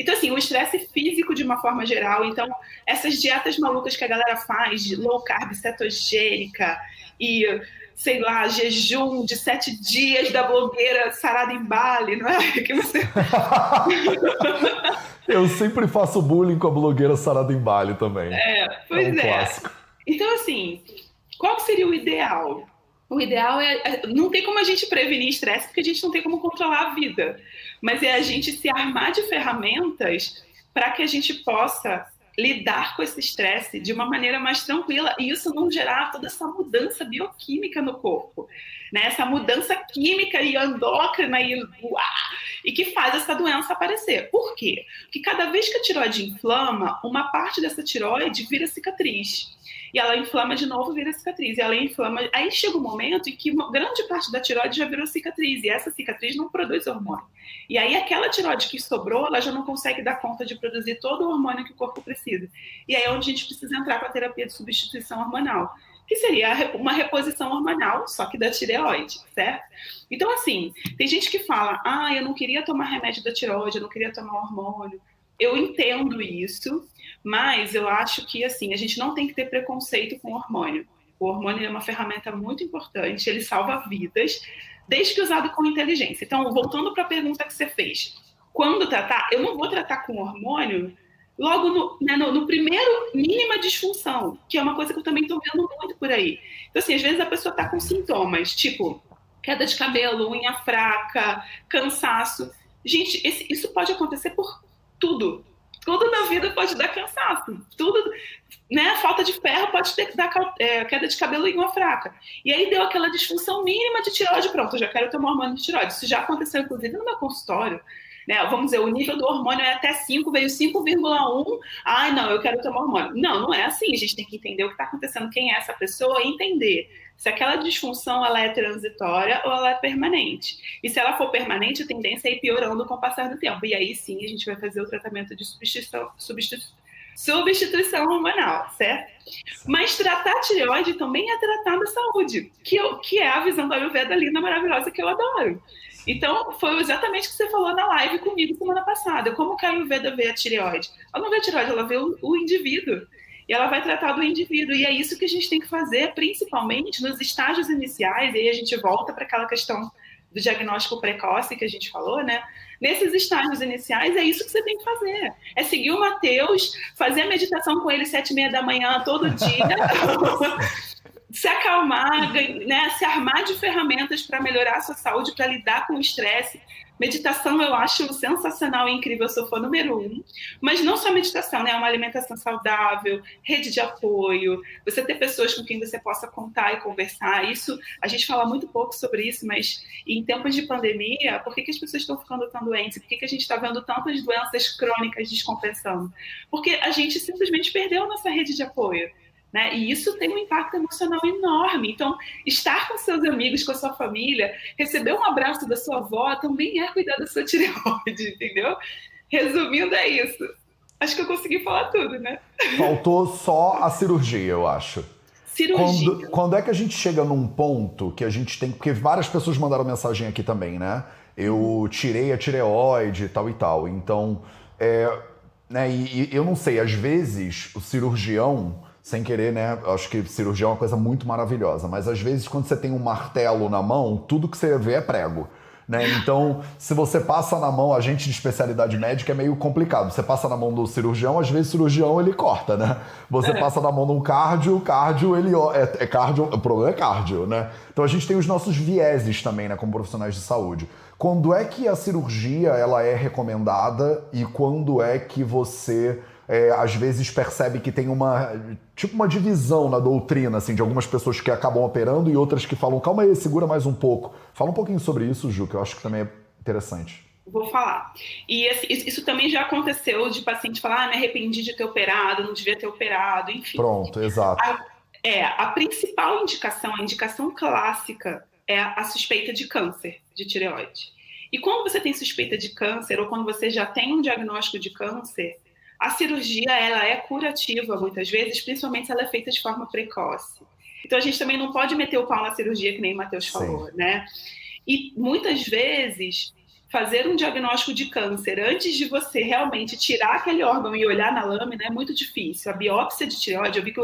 Então, assim, o estresse físico de uma forma geral. Então, essas dietas malucas que a galera faz, de low carb, cetogênica e, sei lá, jejum de sete dias da blogueira sarada em Bali, não é? [LAUGHS] Que você... [LAUGHS] Eu sempre faço bullying com a blogueira sarada em Bali também. É, pois é. Um é. Clássico. Então, assim, qual seria o ideal? O ideal é. Não tem como a gente prevenir estresse, porque a gente não tem como controlar a vida mas é a gente se armar de ferramentas para que a gente possa lidar com esse estresse de uma maneira mais tranquila e isso não gerar toda essa mudança bioquímica no corpo. né? Essa mudança química e endócrina e, e que faz essa doença aparecer. Por quê? Porque cada vez que a tiroide inflama, uma parte dessa tiroide vira cicatriz. E ela inflama de novo, vira cicatriz. E ela inflama. Aí chega um momento em que uma grande parte da tiroide já virou cicatriz. E essa cicatriz não produz hormônio. E aí aquela tiroide que sobrou, ela já não consegue dar conta de produzir todo o hormônio que o corpo precisa. E aí é onde a gente precisa entrar com a terapia de substituição hormonal que seria uma reposição hormonal, só que da tireoide, certo? Então, assim, tem gente que fala, ah, eu não queria tomar remédio da tireoide, eu não queria tomar hormônio. Eu entendo isso, mas eu acho que, assim, a gente não tem que ter preconceito com o hormônio. O hormônio é uma ferramenta muito importante, ele salva vidas, desde que usado com inteligência. Então, voltando para a pergunta que você fez, quando tratar, eu não vou tratar com hormônio logo no, né, no, no, primeiro mínima disfunção, que é uma coisa que eu também estou vendo muito por aí. Então, assim, às vezes a pessoa está com sintomas, tipo queda de cabelo, unha fraca, cansaço. Gente, esse, isso pode acontecer por tudo. Tudo na vida pode dar cansaço. Tudo, né? Falta de ferro pode ter, dar é, queda de cabelo e unha fraca. E aí deu aquela disfunção mínima de tireoide, pronto, eu já quero tomar hormônio de tireoide. Isso já aconteceu, inclusive, no meu consultório né? Vamos dizer, o nível do hormônio é até 5, veio 5,1. Ai, não, eu quero tomar hormônio. Não, não é assim. A gente tem que entender o que está acontecendo, quem é essa pessoa e entender se aquela disfunção ela é transitória ou ela é permanente. E se ela for permanente, a tendência é ir piorando com o passar do tempo. E aí sim a gente vai fazer o tratamento de substituição, substituição, substituição hormonal, certo? Mas tratar a tireoide também é tratar da saúde, que, eu, que é a visão da Ayurveda linda, maravilhosa, que eu adoro. Então, foi exatamente o que você falou na live comigo semana passada. Como que a Ayurveda vê a tireoide? Ela não vê a tireoide, ela vê o, o indivíduo. E ela vai tratar do indivíduo. E é isso que a gente tem que fazer, principalmente nos estágios iniciais. E aí a gente volta para aquela questão do diagnóstico precoce que a gente falou, né? Nesses estágios iniciais, é isso que você tem que fazer. É seguir o Mateus, fazer a meditação com ele sete e meia da manhã todo dia. [LAUGHS] se acalmar, né, se armar de ferramentas para melhorar a sua saúde, para lidar com o estresse. Meditação eu acho sensacional e incrível, eu sou fã número um. Mas não só meditação, né? Uma alimentação saudável, rede de apoio, você ter pessoas com quem você possa contar e conversar. Isso, a gente fala muito pouco sobre isso, mas em tempos de pandemia, por que, que as pessoas estão ficando tão doentes? Por que, que a gente está vendo tantas doenças crônicas descompensando? Porque a gente simplesmente perdeu a nossa rede de apoio. Né? E isso tem um impacto emocional enorme. Então, estar com seus amigos, com a sua família, receber um abraço da sua avó também é cuidar da sua tireoide, [LAUGHS] entendeu? Resumindo, é isso. Acho que eu consegui falar tudo, né? Faltou só a cirurgia, eu acho. Cirurgia. Quando, quando é que a gente chega num ponto que a gente tem. Porque várias pessoas mandaram mensagem aqui também, né? Eu tirei a tireoide e tal e tal. Então, é, né, e, e eu não sei, às vezes o cirurgião sem querer, né? Acho que cirurgia é uma coisa muito maravilhosa, mas às vezes quando você tem um martelo na mão, tudo que você vê é prego. Né? Então, se você passa na mão, a gente de especialidade médica é meio complicado. Você passa na mão do cirurgião, às vezes o cirurgião ele corta, né? Você é. passa na mão de um cardio, cardio ele é, é cardio, o problema é cardio, né? Então a gente tem os nossos vieses também, né, como profissionais de saúde. Quando é que a cirurgia ela é recomendada e quando é que você é, às vezes percebe que tem uma tipo uma divisão na doutrina, assim, de algumas pessoas que acabam operando e outras que falam, calma aí, segura mais um pouco. Fala um pouquinho sobre isso, Ju, que eu acho que também é interessante. Vou falar. E isso também já aconteceu de paciente falar, ah, me arrependi de ter operado, não devia ter operado, enfim. Pronto, exato. A, é, a principal indicação, a indicação clássica é a suspeita de câncer de tireoide. E quando você tem suspeita de câncer ou quando você já tem um diagnóstico de câncer, a cirurgia ela é curativa muitas vezes, principalmente se ela é feita de forma precoce. Então a gente também não pode meter o pau na cirurgia, que nem o Matheus falou, Sim. né? E muitas vezes fazer um diagnóstico de câncer antes de você realmente tirar aquele órgão e olhar na lâmina é muito difícil. A biópsia de tireoide, eu vi que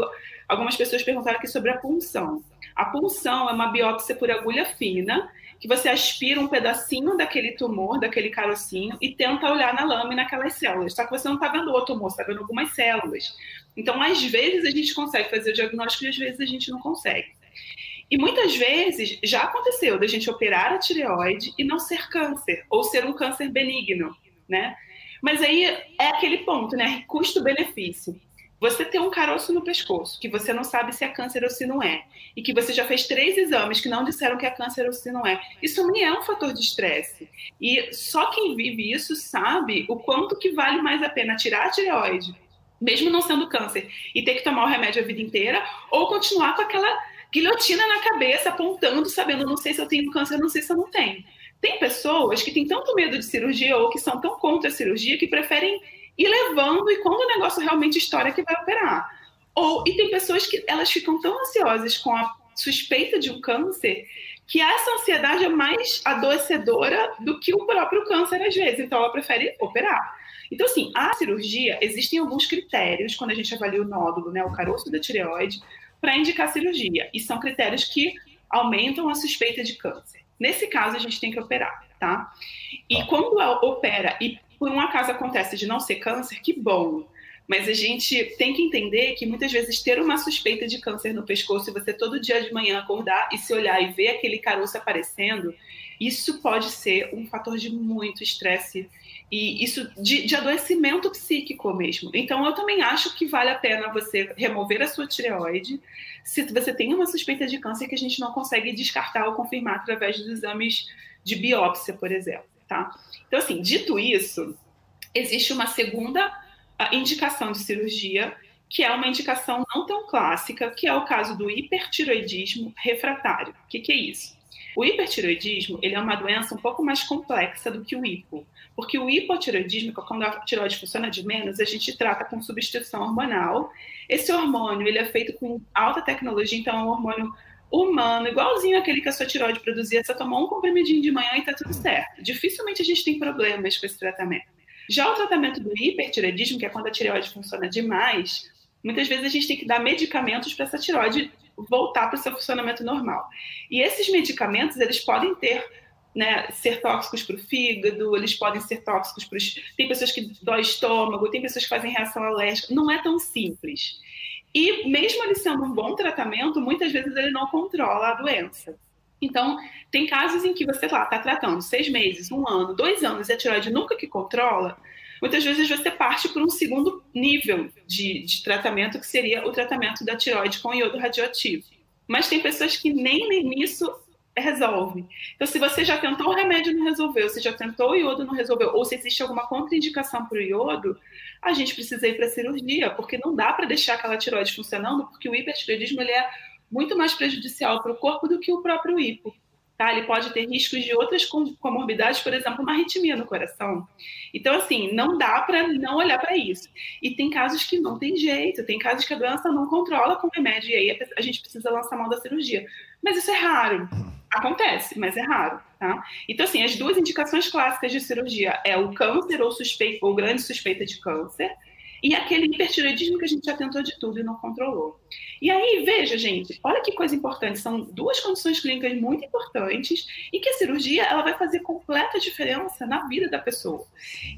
algumas pessoas perguntaram aqui sobre a punção. A punção é uma biópsia por agulha fina que você aspira um pedacinho daquele tumor, daquele carocinho, e tenta olhar na lâmina aquelas células. Só que você não está vendo o tumor, está vendo algumas células. Então, às vezes, a gente consegue fazer o diagnóstico e às vezes a gente não consegue. E muitas vezes já aconteceu da gente operar a tireoide e não ser câncer, ou ser um câncer benigno, né? Mas aí é aquele ponto, né? Custo-benefício. Você ter um caroço no pescoço, que você não sabe se é câncer ou se não é, e que você já fez três exames que não disseram que é câncer ou se não é, isso também é um fator de estresse. E só quem vive isso sabe o quanto que vale mais a pena tirar a tireoide, mesmo não sendo câncer, e ter que tomar o remédio a vida inteira, ou continuar com aquela guilhotina na cabeça, apontando, sabendo, não sei se eu tenho câncer, não sei se eu não tenho. Tem pessoas que têm tanto medo de cirurgia ou que são tão contra a cirurgia que preferem ir levando e quando o negócio realmente estoura que vai operar. Ou e tem pessoas que elas ficam tão ansiosas com a suspeita de um câncer que essa ansiedade é mais adoecedora do que o próprio câncer às vezes, então ela prefere operar. Então, assim, a cirurgia, existem alguns critérios quando a gente avalia o nódulo, né, o caroço da tireoide, para indicar cirurgia. E são critérios que aumentam a suspeita de câncer. Nesse caso, a gente tem que operar, tá? E tá. quando opera e por um acaso acontece de não ser câncer, que bom. Mas a gente tem que entender que muitas vezes ter uma suspeita de câncer no pescoço e você todo dia de manhã acordar e se olhar e ver aquele caroço aparecendo, isso pode ser um fator de muito estresse e isso de, de, adoecimento psíquico mesmo. Então, eu também acho que vale a pena você remover a sua tireoide se você tem uma suspeita de câncer que a gente não consegue descartar ou confirmar através dos exames de biópsia, por exemplo, tá? Então, assim, dito isso, existe uma segunda indicação de cirurgia, que é uma indicação não tão clássica, que é o caso do hipertiroidismo refratário. O que, que é isso? O hipertiroidismo ele é uma doença um pouco mais complexa do que o hipo, porque o hipotiroidismo, é quando a tiroide funciona de menos, a gente trata com substituição hormonal. Esse hormônio ele é feito com alta tecnologia, então é um hormônio humano, igualzinho aquele que a sua tiroide produzia, você tomou um comprimidinho de manhã e tá tudo certo. Dificilmente a gente tem problemas com esse tratamento. Já o tratamento do hipertireoidismo, que é quando a tireoide funciona demais, muitas vezes a gente tem que dar medicamentos para essa tireoide voltar para o seu funcionamento normal. E esses medicamentos, eles podem ter né, ser tóxicos para o fígado, eles podem ser tóxicos para os. Tem pessoas que dói estômago, tem pessoas que fazem reação alérgica. Não é tão simples. E mesmo ele sendo um bom tratamento, muitas vezes ele não controla a doença. Então, tem casos em que você está tratando seis meses, um ano, dois anos e a tiroide nunca que controla, muitas vezes você parte por um segundo nível de, de tratamento, que seria o tratamento da tiroide com iodo radioativo. Mas tem pessoas que nem nisso resolve. Então, se você já tentou o remédio e não resolveu, se já tentou o iodo e não resolveu, ou se existe alguma contraindicação para o iodo, a gente precisa ir para a cirurgia, porque não dá para deixar aquela tiroide funcionando, porque o hipertiroidismo ele é muito mais prejudicial para o corpo do que o próprio hipo. Tá? Ele pode ter riscos de outras comorbidades, por exemplo, uma arritmia no coração. Então, assim, não dá para não olhar para isso. E tem casos que não tem jeito, tem casos que a doença não controla com remédio, e aí a gente precisa lançar mão da cirurgia. Mas isso é raro. Acontece, mas é raro, tá? Então, assim, as duas indicações clássicas de cirurgia é o câncer ou suspeita, ou grande suspeita de câncer, e aquele hipertireoidismo que a gente já tentou de tudo e não controlou. E aí, veja, gente, olha que coisa importante, são duas condições clínicas muito importantes e que a cirurgia ela vai fazer completa diferença na vida da pessoa.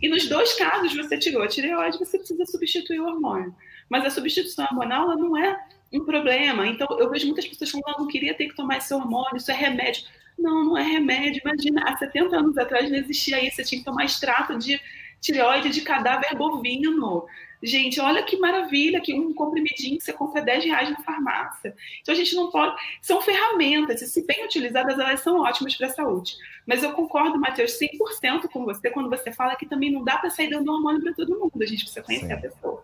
E nos dois casos, você tirou a tireoide, você precisa substituir o hormônio. Mas a substituição hormonal ela não é um problema. Então, eu vejo muitas pessoas falando, ah, não queria ter que tomar esse hormônio, isso é remédio. Não, não é remédio. Imagina, há 70 anos atrás não existia isso, você tinha que tomar extrato de tireoide de cadáver bovino. Gente, olha que maravilha, que um comprimidinho que você compra 10 reais na farmácia. Então a gente não pode. São ferramentas, e se bem utilizadas, elas são ótimas para a saúde. Mas eu concordo, Matheus, 100% com você quando você fala que também não dá para sair dando hormônio para todo mundo. A gente precisa conhecer Sim. a pessoa.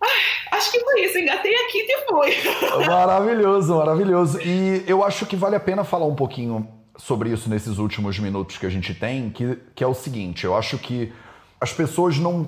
Ah, acho que foi isso, engatei aqui e foi. [LAUGHS] Maravilhoso, maravilhoso. E eu acho que vale a pena falar um pouquinho sobre isso nesses últimos minutos que a gente tem, que, que é o seguinte: eu acho que as pessoas não,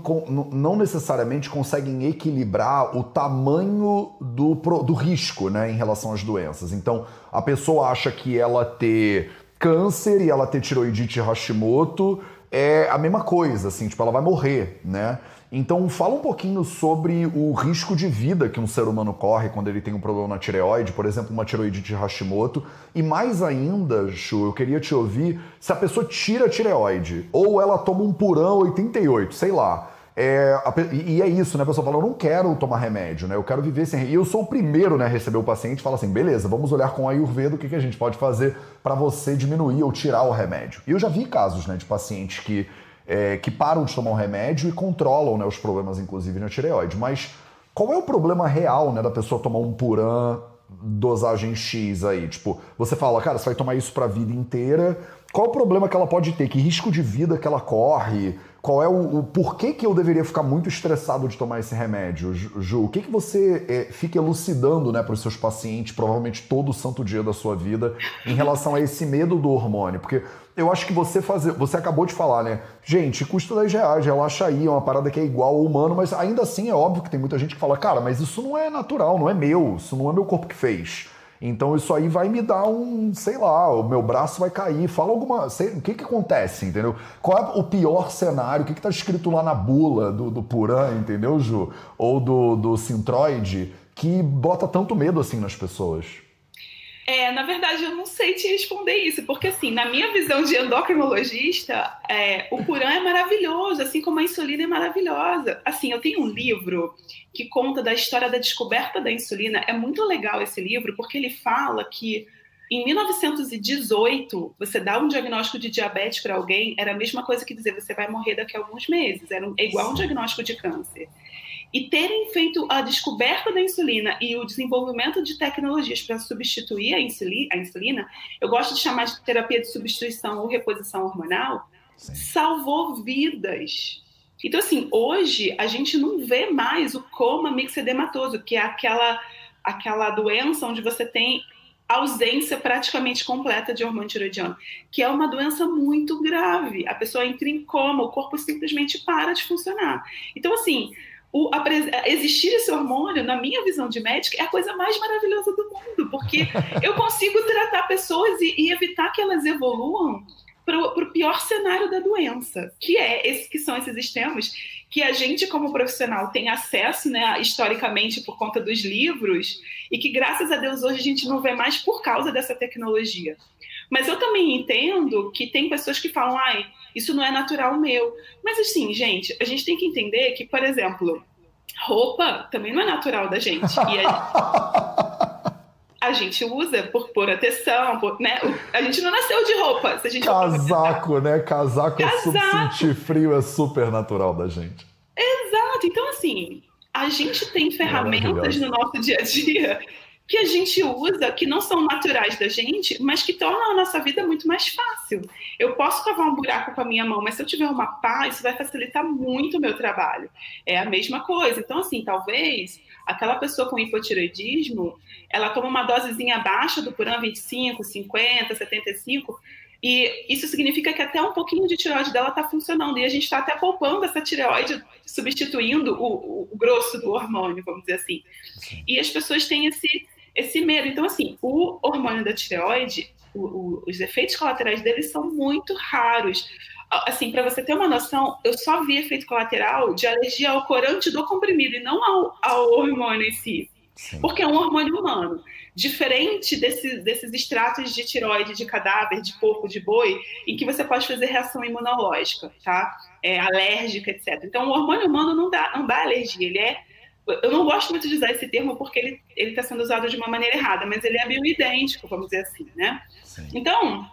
não necessariamente conseguem equilibrar o tamanho do, do risco né, em relação às doenças. Então, a pessoa acha que ela ter câncer e ela ter tiroidite Hashimoto é a mesma coisa, assim, tipo, ela vai morrer, né? Então, fala um pouquinho sobre o risco de vida que um ser humano corre quando ele tem um problema na tireoide, por exemplo, uma tireoidite Hashimoto. E mais ainda, Chu, eu queria te ouvir se a pessoa tira a tireoide ou ela toma um Purão 88, sei lá. É, e é isso, né? A pessoa fala, eu não quero tomar remédio, né? Eu quero viver sem. E eu sou o primeiro né, a receber o paciente e fala assim: beleza, vamos olhar com a Ayurveda o que, que a gente pode fazer para você diminuir ou tirar o remédio. E eu já vi casos né, de pacientes que é, que param de tomar um remédio e controlam né, os problemas, inclusive, na tireoide. Mas Qual é o problema real, né, da pessoa tomar um Puran dosagem X aí? Tipo, você fala, cara, você vai tomar isso pra vida inteira. Qual o problema que ela pode ter? Que risco de vida que ela corre? Qual é o, o porquê que eu deveria ficar muito estressado de tomar esse remédio, Ju? O que, que você é, fica elucidando né, para os seus pacientes, provavelmente todo santo dia da sua vida, em relação a esse medo do hormônio? Porque eu acho que você fazer. Você acabou de falar, né? Gente, custo 10 reais, relaxa aí, é uma parada que é igual ao humano, mas ainda assim é óbvio que tem muita gente que fala, cara, mas isso não é natural, não é meu, isso não é meu corpo que fez. Então isso aí vai me dar um, sei lá, o meu braço vai cair. Fala alguma. Sei, o que que acontece, entendeu? Qual é o pior cenário? O que que tá escrito lá na bula do, do Puran, entendeu, Ju? Ou do, do Sintroid, que bota tanto medo assim nas pessoas? É, na verdade, eu não sei te responder isso, porque assim, na minha visão de endocrinologista, é, o Puran é maravilhoso, assim como a insulina é maravilhosa. Assim, eu tenho um livro que conta da história da descoberta da insulina. É muito legal esse livro, porque ele fala que em 1918, você dá um diagnóstico de diabetes para alguém, era a mesma coisa que dizer você vai morrer daqui a alguns meses. Era é igual um diagnóstico de câncer e terem feito a descoberta da insulina e o desenvolvimento de tecnologias para substituir a insulina, a insulina, eu gosto de chamar de terapia de substituição ou reposição hormonal, Sim. salvou vidas. Então, assim, hoje a gente não vê mais o coma mixedematoso, que é aquela, aquela doença onde você tem ausência praticamente completa de hormônio tiroidiano, que é uma doença muito grave. A pessoa entra em coma, o corpo simplesmente para de funcionar. Então, assim, o, a, existir esse hormônio, na minha visão de médica, é a coisa mais maravilhosa do mundo, porque [LAUGHS] eu consigo tratar pessoas e, e evitar que elas evoluam para o pior cenário da doença, que é esse que são esses extremos que a gente como profissional tem acesso, né, historicamente por conta dos livros e que graças a Deus hoje a gente não vê mais por causa dessa tecnologia. Mas eu também entendo que tem pessoas que falam, ai, isso não é natural meu. Mas assim, gente, a gente tem que entender que, por exemplo, roupa também não é natural da gente. E a, [LAUGHS] a gente usa por proteção, por, né? A gente não nasceu de roupa. Se a gente Casaco, né? Casaco, Casaco. É sentir frio é super natural da gente. Exato. Então, assim, a gente tem ferramentas no nosso dia a dia que a gente usa, que não são naturais da gente, mas que tornam a nossa vida muito mais fácil. Eu posso cavar um buraco com a minha mão, mas se eu tiver uma pá, isso vai facilitar muito o meu trabalho. É a mesma coisa. Então, assim, talvez aquela pessoa com hipotiroidismo, ela toma uma dosezinha baixa do Puran 25, 50, 75, e isso significa que até um pouquinho de tireoide dela está funcionando. E a gente está até poupando essa tireoide, substituindo o, o, grosso do hormônio, vamos dizer assim. E as pessoas têm esse, esse medo. Então, assim, o hormônio da tireoide, o, o, os efeitos colaterais dele são muito raros. Assim, para você ter uma noção, eu só vi efeito colateral de alergia ao corante do comprimido e não ao, ao hormônio em si. Sim. Porque é um hormônio humano. Diferente desses, desses extratos de tiroide de cadáver, de porco, de boi, em que você pode fazer reação imunológica, tá? É, alérgica, etc. Então, o hormônio humano não dá, não dá alergia, ele é eu não gosto muito de usar esse termo porque ele está sendo usado de uma maneira errada, mas ele é bioidêntico, vamos dizer assim, né? Sim. Então,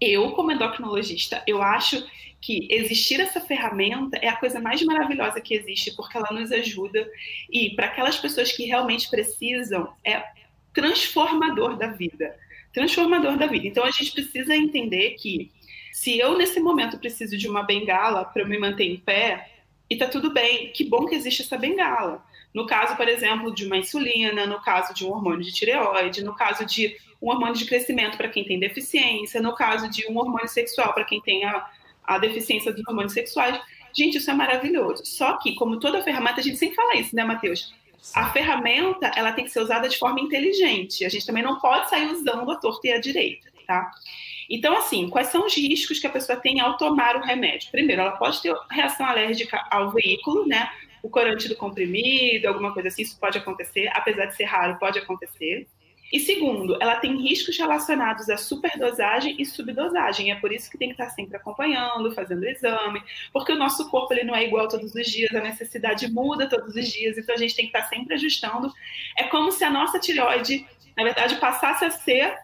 eu, como endocrinologista, eu acho que existir essa ferramenta é a coisa mais maravilhosa que existe, porque ela nos ajuda e para aquelas pessoas que realmente precisam, é transformador da vida. Transformador da vida. Então, a gente precisa entender que se eu, nesse momento, preciso de uma bengala para me manter em pé, e tá tudo bem, que bom que existe essa bengala. No caso, por exemplo, de uma insulina, no caso de um hormônio de tireoide, no caso de um hormônio de crescimento para quem tem deficiência, no caso de um hormônio sexual para quem tem a, a deficiência dos hormônios sexuais. Gente, isso é maravilhoso. Só que, como toda ferramenta, a gente sempre fala isso, né, Matheus? A ferramenta, ela tem que ser usada de forma inteligente. A gente também não pode sair usando a torta e a direita, tá? Então, assim, quais são os riscos que a pessoa tem ao tomar o remédio? Primeiro, ela pode ter reação alérgica ao veículo, né? O corante do comprimido, alguma coisa assim, isso pode acontecer, apesar de ser raro, pode acontecer. E segundo, ela tem riscos relacionados à superdosagem e subdosagem. É por isso que tem que estar sempre acompanhando, fazendo exame, porque o nosso corpo ele não é igual todos os dias, a necessidade muda todos os dias, então a gente tem que estar sempre ajustando. É como se a nossa tireoide, na verdade, passasse a ser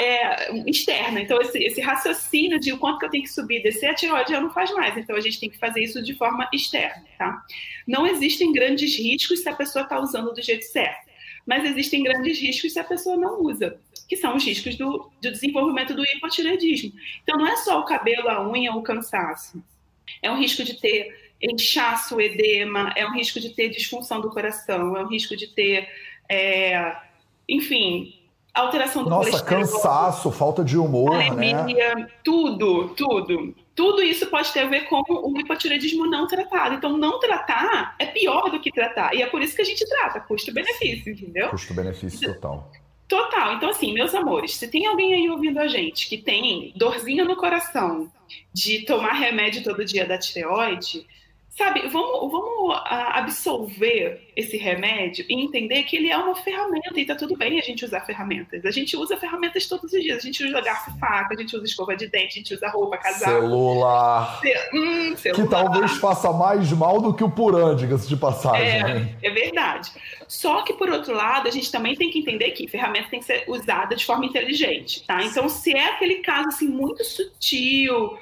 é, externa. Então, esse, esse, raciocínio de o quanto que eu tenho que subir e descer, a tireoide não faz mais. Então, a gente tem que fazer isso de forma externa, tá? Não existem grandes riscos se a pessoa está usando do jeito certo. Mas existem grandes riscos se a pessoa não usa, que são os riscos do, do desenvolvimento do hipotireoidismo. Então, não é só o cabelo, a unha o cansaço. É um risco de ter inchaço, edema, é um risco de ter disfunção do coração, é um risco de ter, é, enfim, alteração do Nossa, cansaço, falta de humor, né? anemia, né? tudo, tudo. Tudo isso pode ter a ver com o hipotireoidismo não tratado. Então, não tratar é pior do que tratar. E é por isso que a gente trata, custo-benefício, entendeu? Custo-benefício total. Total. Então, assim, meus amores, se tem alguém aí ouvindo a gente que tem dorzinha no coração de tomar remédio todo dia da tireoide, Sabe, vamos, vamos ah, absolver esse remédio e entender que ele é uma ferramenta e tá tudo bem a gente usar ferramentas. A gente usa ferramentas todos os dias. A gente usa garfo faca, a gente usa escova de dente, a gente usa roupa, casaco. Celular. Hum, celular. Que talvez faça mais mal do que o Puran, diga-se de passagem. É, é verdade. Só que, por outro lado, a gente também tem que entender que ferramenta tem que ser usada de forma inteligente, tá? Então, se é aquele caso, assim, muito sutil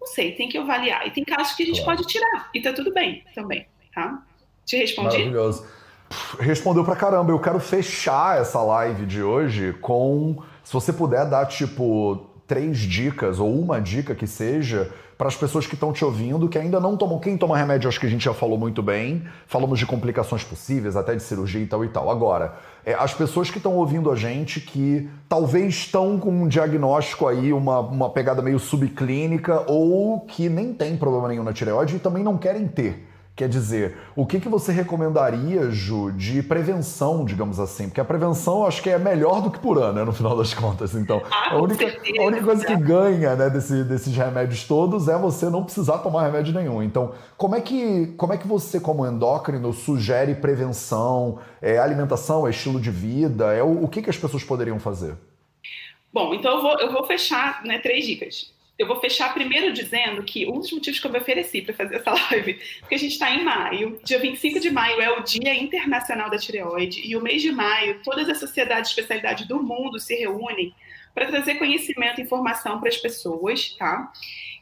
não sei, tem que avaliar. E tem casos que a gente claro. pode tirar. E tá tudo bem também, tá? Te respondi? Maravilhoso. Respondeu pra caramba. Eu quero fechar essa live de hoje com. Se você puder dar, tipo, três dicas, ou uma dica que seja, para as pessoas que estão te ouvindo, que ainda não tomam. Quem toma remédio, acho que a gente já falou muito bem. Falamos de complicações possíveis, até de cirurgia e tal e tal. Agora, é, as pessoas que estão ouvindo a gente que talvez estão com um diagnóstico aí, uma, uma pegada meio subclínica, ou que nem tem problema nenhum na tireoide e também não querem ter. Quer dizer, o que, que você recomendaria, Ju, de prevenção, digamos assim? Porque a prevenção acho que é melhor do que por ano, né, no final das contas. Então, ah, a, única, a única coisa que ganha né, desse, desses remédios todos é você não precisar tomar remédio nenhum. Então, como é que, como é que você, como endócrino, sugere prevenção? É alimentação, é estilo de vida? É o, o que, que as pessoas poderiam fazer? Bom, então eu vou, eu vou fechar né, três dicas eu vou fechar primeiro dizendo que um dos motivos que eu me ofereci para fazer essa [LAUGHS] live, porque a gente está em maio, dia 25 de maio é o Dia Internacional da Tireoide, e o mês de maio, todas as sociedades de especialidade do mundo se reúnem para trazer conhecimento e informação para as pessoas, tá?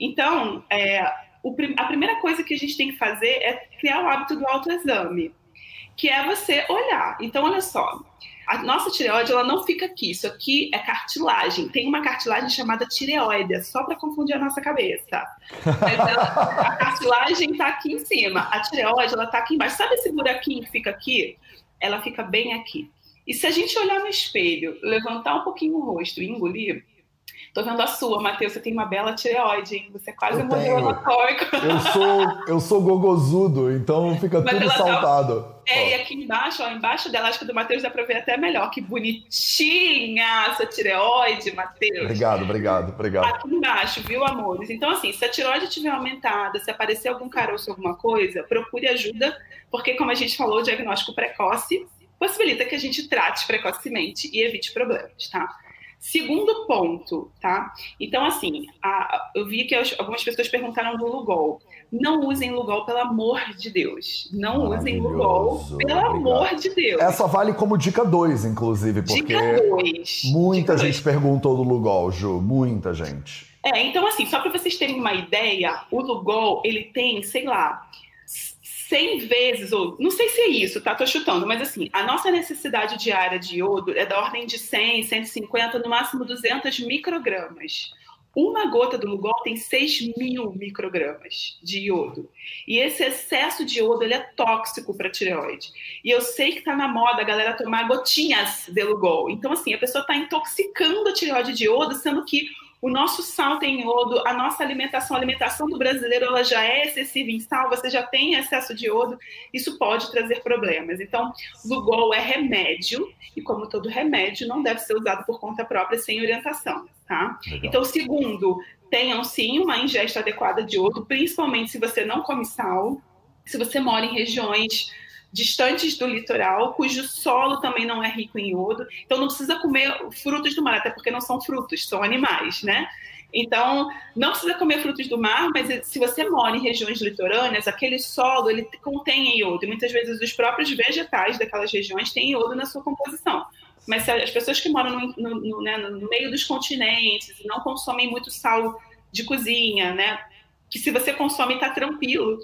Então, é, o, a primeira coisa que a gente tem que fazer é criar o hábito do autoexame, que é você olhar. Então, olha só, a nossa tireoide ela não fica aqui. Isso aqui é cartilagem. Tem uma cartilagem chamada tireoide, só para confundir a nossa cabeça. Ela, a cartilagem está aqui em cima. A tireoide ela está aqui embaixo. Sabe esse buraquinho que fica aqui? Ela fica bem aqui. E se a gente olhar no espelho, levantar um pouquinho o rosto e engolir, Tô vendo a sua, Matheus. Você tem uma bela tireoide, hein? Você é quase um modelo anatômico. Eu sou, eu sou gogozudo, então fica Mas tudo tá- saltado. Tá... É, e aqui embaixo, ó, embaixo da elástica do Matheus dá pra ver até melhor. Que bonitinha essa tireoide, Matheus. Obrigado, obrigado, obrigado. Aqui embaixo, viu, amores? Então, assim, se a tireoide estiver aumentada, se aparecer algum caroço, alguma coisa, procure ajuda, porque, como a gente falou, o diagnóstico precoce possibilita que a gente trate precocemente e evite problemas, tá? Segundo ponto, tá? Então, assim, a, eu vi que algumas pessoas perguntaram do Lugol. Não usem Lugol, pelo amor de Deus. Não usem Lugol, pelo Obrigado. amor de Deus. Essa vale como dica 2, inclusive, porque dica dois. muita dica gente dois. perguntou do Lugol, Ju. Muita gente. É, então, assim, só para vocês terem uma ideia, o Lugol, ele tem, sei lá, 100 vezes, ou não sei se é isso, tá? Tô chutando, mas assim, a nossa necessidade diária de iodo é da ordem de 100, 150, no máximo 200 microgramas. Uma gota do Lugol tem 6 mil microgramas de iodo. E esse excesso de iodo ele é tóxico para a tireoide. E eu sei que está na moda a galera tomar gotinhas de Lugol. Então, assim, a pessoa está intoxicando a tireoide de iodo, sendo que o nosso sal tem iodo, a nossa alimentação, a alimentação do brasileiro, ela já é excessiva em sal, você já tem excesso de iodo, isso pode trazer problemas. Então, Lugol é remédio, e como todo remédio, não deve ser usado por conta própria sem orientação, tá? Legal. Então, segundo, tenham sim uma ingesta adequada de iodo, principalmente se você não come sal, se você mora em regiões distantes do litoral, cujo solo também não é rico em iodo. Então não precisa comer frutos do mar, até porque não são frutos, são animais, né? Então, não precisa comer frutos do mar, mas se você mora em regiões litorâneas, aquele solo ele contém iodo. E muitas vezes os próprios vegetais daquelas regiões têm iodo na sua composição. Mas as pessoas que moram no, no, no, né, no meio dos continentes e não consomem muito sal de cozinha, né? Que se você consome está tranquilo.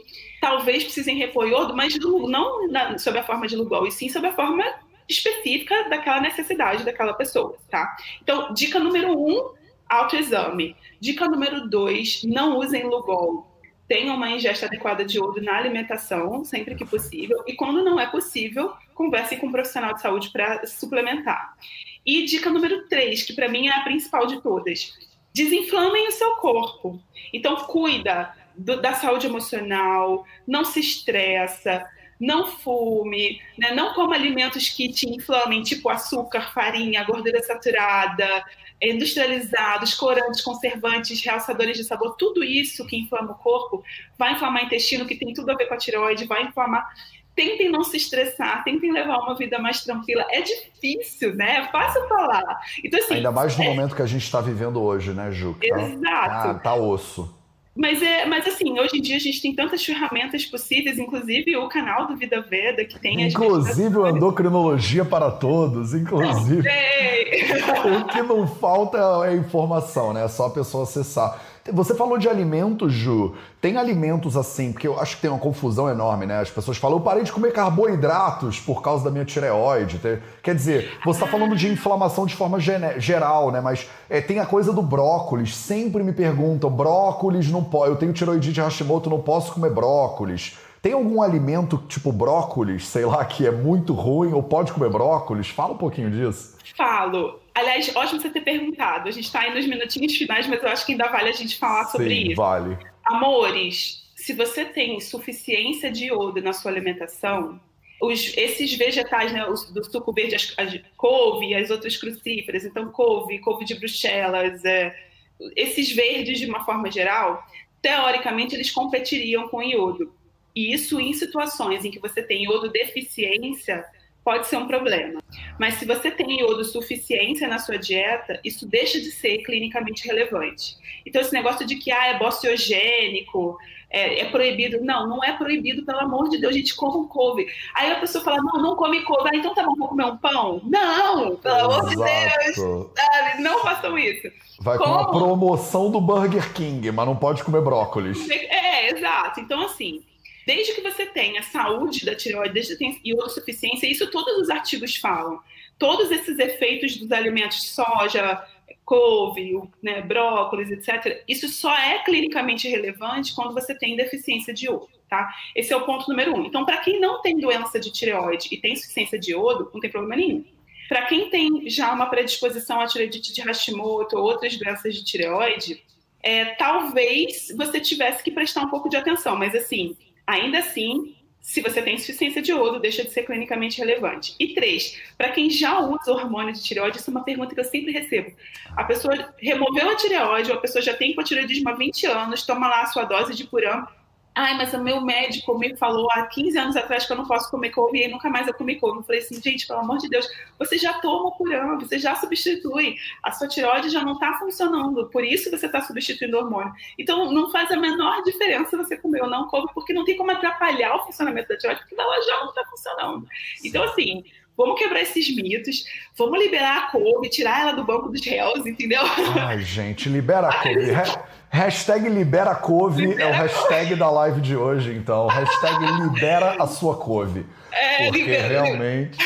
Talvez precisem repor iodo, mas não na, sob a forma de Lugol, e sim sob a forma específica daquela necessidade daquela pessoa, tá? Então, dica número um, autoexame. Dica número dois, não usem Lugol. Tenham uma ingesta adequada de iodo na alimentação, sempre que possível. E quando não é possível, conversem com um profissional de saúde para suplementar. E dica número três, que para mim é a principal de todas. Desinflamem o seu corpo. Então, cuida do, da saúde emocional, não se estressa, não fume, né? não coma alimentos que te inflamem, tipo açúcar, farinha, gordura saturada, industrializados, corantes, conservantes, realçadores de sabor, tudo isso que inflama o corpo vai inflamar o intestino, que tem tudo a ver com a tireoide, vai inflamar. Tentem não se estressar, tentem levar uma vida mais tranquila. É difícil, né? É fácil falar. Então, assim, Ainda mais no é... momento que a gente está vivendo hoje, né, Ju? Tá, Exato. Ah, tá osso. Mas, é, mas assim, hoje em dia a gente tem tantas ferramentas possíveis, inclusive o canal do Vida Veda, que tem Inclusive o Endocrinologia para Todos, inclusive. [LAUGHS] o que não falta é informação, né? É só a pessoa acessar. Você falou de alimentos, Ju. Tem alimentos assim, porque eu acho que tem uma confusão enorme, né? As pessoas falam, eu parei de comer carboidratos por causa da minha tireoide. Quer dizer, você está falando de inflamação de forma geral, né? Mas é, tem a coisa do brócolis. Sempre me perguntam, brócolis não pode. Eu tenho tireoidite Hashimoto, não posso comer brócolis. Tem algum alimento tipo brócolis, sei lá, que é muito ruim ou pode comer brócolis? Fala um pouquinho disso. Falo. Aliás, ótimo você ter perguntado. A gente está aí nos minutinhos finais, mas eu acho que ainda vale a gente falar sobre Sim, isso. vale. Amores, se você tem suficiência de iodo na sua alimentação, os, esses vegetais, né, os, do suco verde, as, as couve e as outras crucíferas, então couve, couve de bruxelas, é, esses verdes de uma forma geral, teoricamente eles competiriam com iodo. E isso em situações em que você tem iodo deficiência, pode ser um problema. Mas se você tem iodo suficiência na sua dieta, isso deixa de ser clinicamente relevante. Então, esse negócio de que ah, é bociogênico, é, é, proibido. Não, não é proibido, pelo amor de Deus, a gente come couve. Aí a pessoa fala, não, não come couve. Ah, então tá bom, vou comer um pão? Não, pelo amor de Deus, sabe? Não façam isso. Vai com a promoção do Burger King, mas não pode comer brócolis. É, exato. Então, assim, Desde que você tenha saúde da tireoide, desde que tenha imunossuficiência, isso todos os artigos falam. Todos esses efeitos dos alimentos soja, couve, né, brócolis, etc., isso só é clinicamente relevante quando você tem deficiência de iodo, tá? Esse é o ponto número um. Então, para quem não tem doença de tireoide e tem insuficiência de iodo, não tem problema nenhum. Para quem tem já uma predisposição à tireoidite de Hashimoto ou outras doenças de tireoide, é, talvez você tivesse que prestar um pouco de atenção, mas assim, Ainda assim, se você tem insuficiência de iodo, deixa de ser clinicamente relevante. E três, para quem já usa hormônio de tireoide, isso é uma pergunta que eu sempre recebo. A pessoa removeu a tireoide, ou a pessoa já tem hipotireoidismo há 20 anos, toma lá a sua dose de puram, Ai, mas o meu médico me falou há 15 anos atrás que eu não posso comer couve e nunca mais eu comi couve. Eu falei assim, gente, pelo amor de Deus, você já toma o curão, você já substitui. A sua tireoide já não está funcionando, por isso você está substituindo hormônio. Então, não faz a menor diferença você comer ou não couve, porque não tem como atrapalhar o funcionamento da tireoide, porque ela já não está funcionando. Então, assim, Vamos quebrar esses mitos, vamos liberar a couve, tirar ela do banco dos réus, entendeu? Ai, gente, libera a couve. [LAUGHS] Hashtag libera a couve libera é o hashtag da live de hoje, então. Hashtag libera a sua couve. É, porque libera, realmente.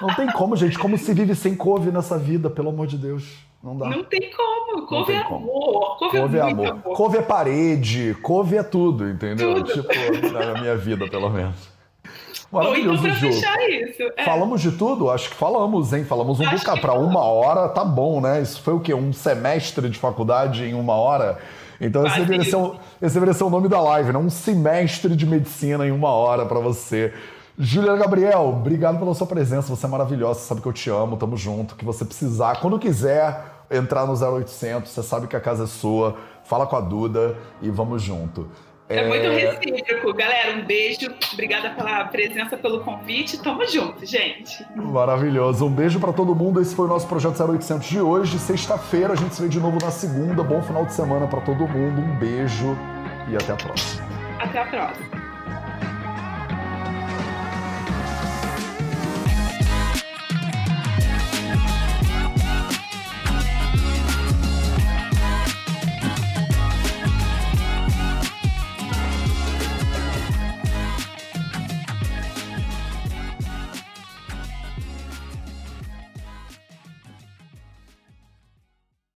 Não tem como, gente. Como se vive sem couve nessa vida, pelo amor de Deus. Não dá. Não tem como. Couve é amor. Couve, couve é, é amor. amor. Couve é parede. Couve é tudo, entendeu? Tudo. Tipo, na minha vida, pelo menos. Maravilhoso então, jogo. Isso, é. Falamos de tudo? Acho que falamos, hein? Falamos um bocado. Para uma hora, tá bom, né? Isso foi o quê? Um semestre de faculdade em uma hora? Então esse deveria, ser esse deveria ser o nome da live, né? Um semestre de medicina em uma hora para você. Juliana Gabriel, obrigado pela sua presença. Você é maravilhosa, você sabe que eu te amo, tamo junto. Que você precisar, quando quiser entrar no 0800, você sabe que a casa é sua. Fala com a Duda e vamos junto. É muito recíproco. Galera, um beijo. Obrigada pela presença, pelo convite. Tamo junto, gente. Maravilhoso. Um beijo para todo mundo. Esse foi o nosso Projeto 0800 de hoje. Sexta-feira a gente se vê de novo na segunda. Bom final de semana para todo mundo. Um beijo e até a próxima. Até a próxima.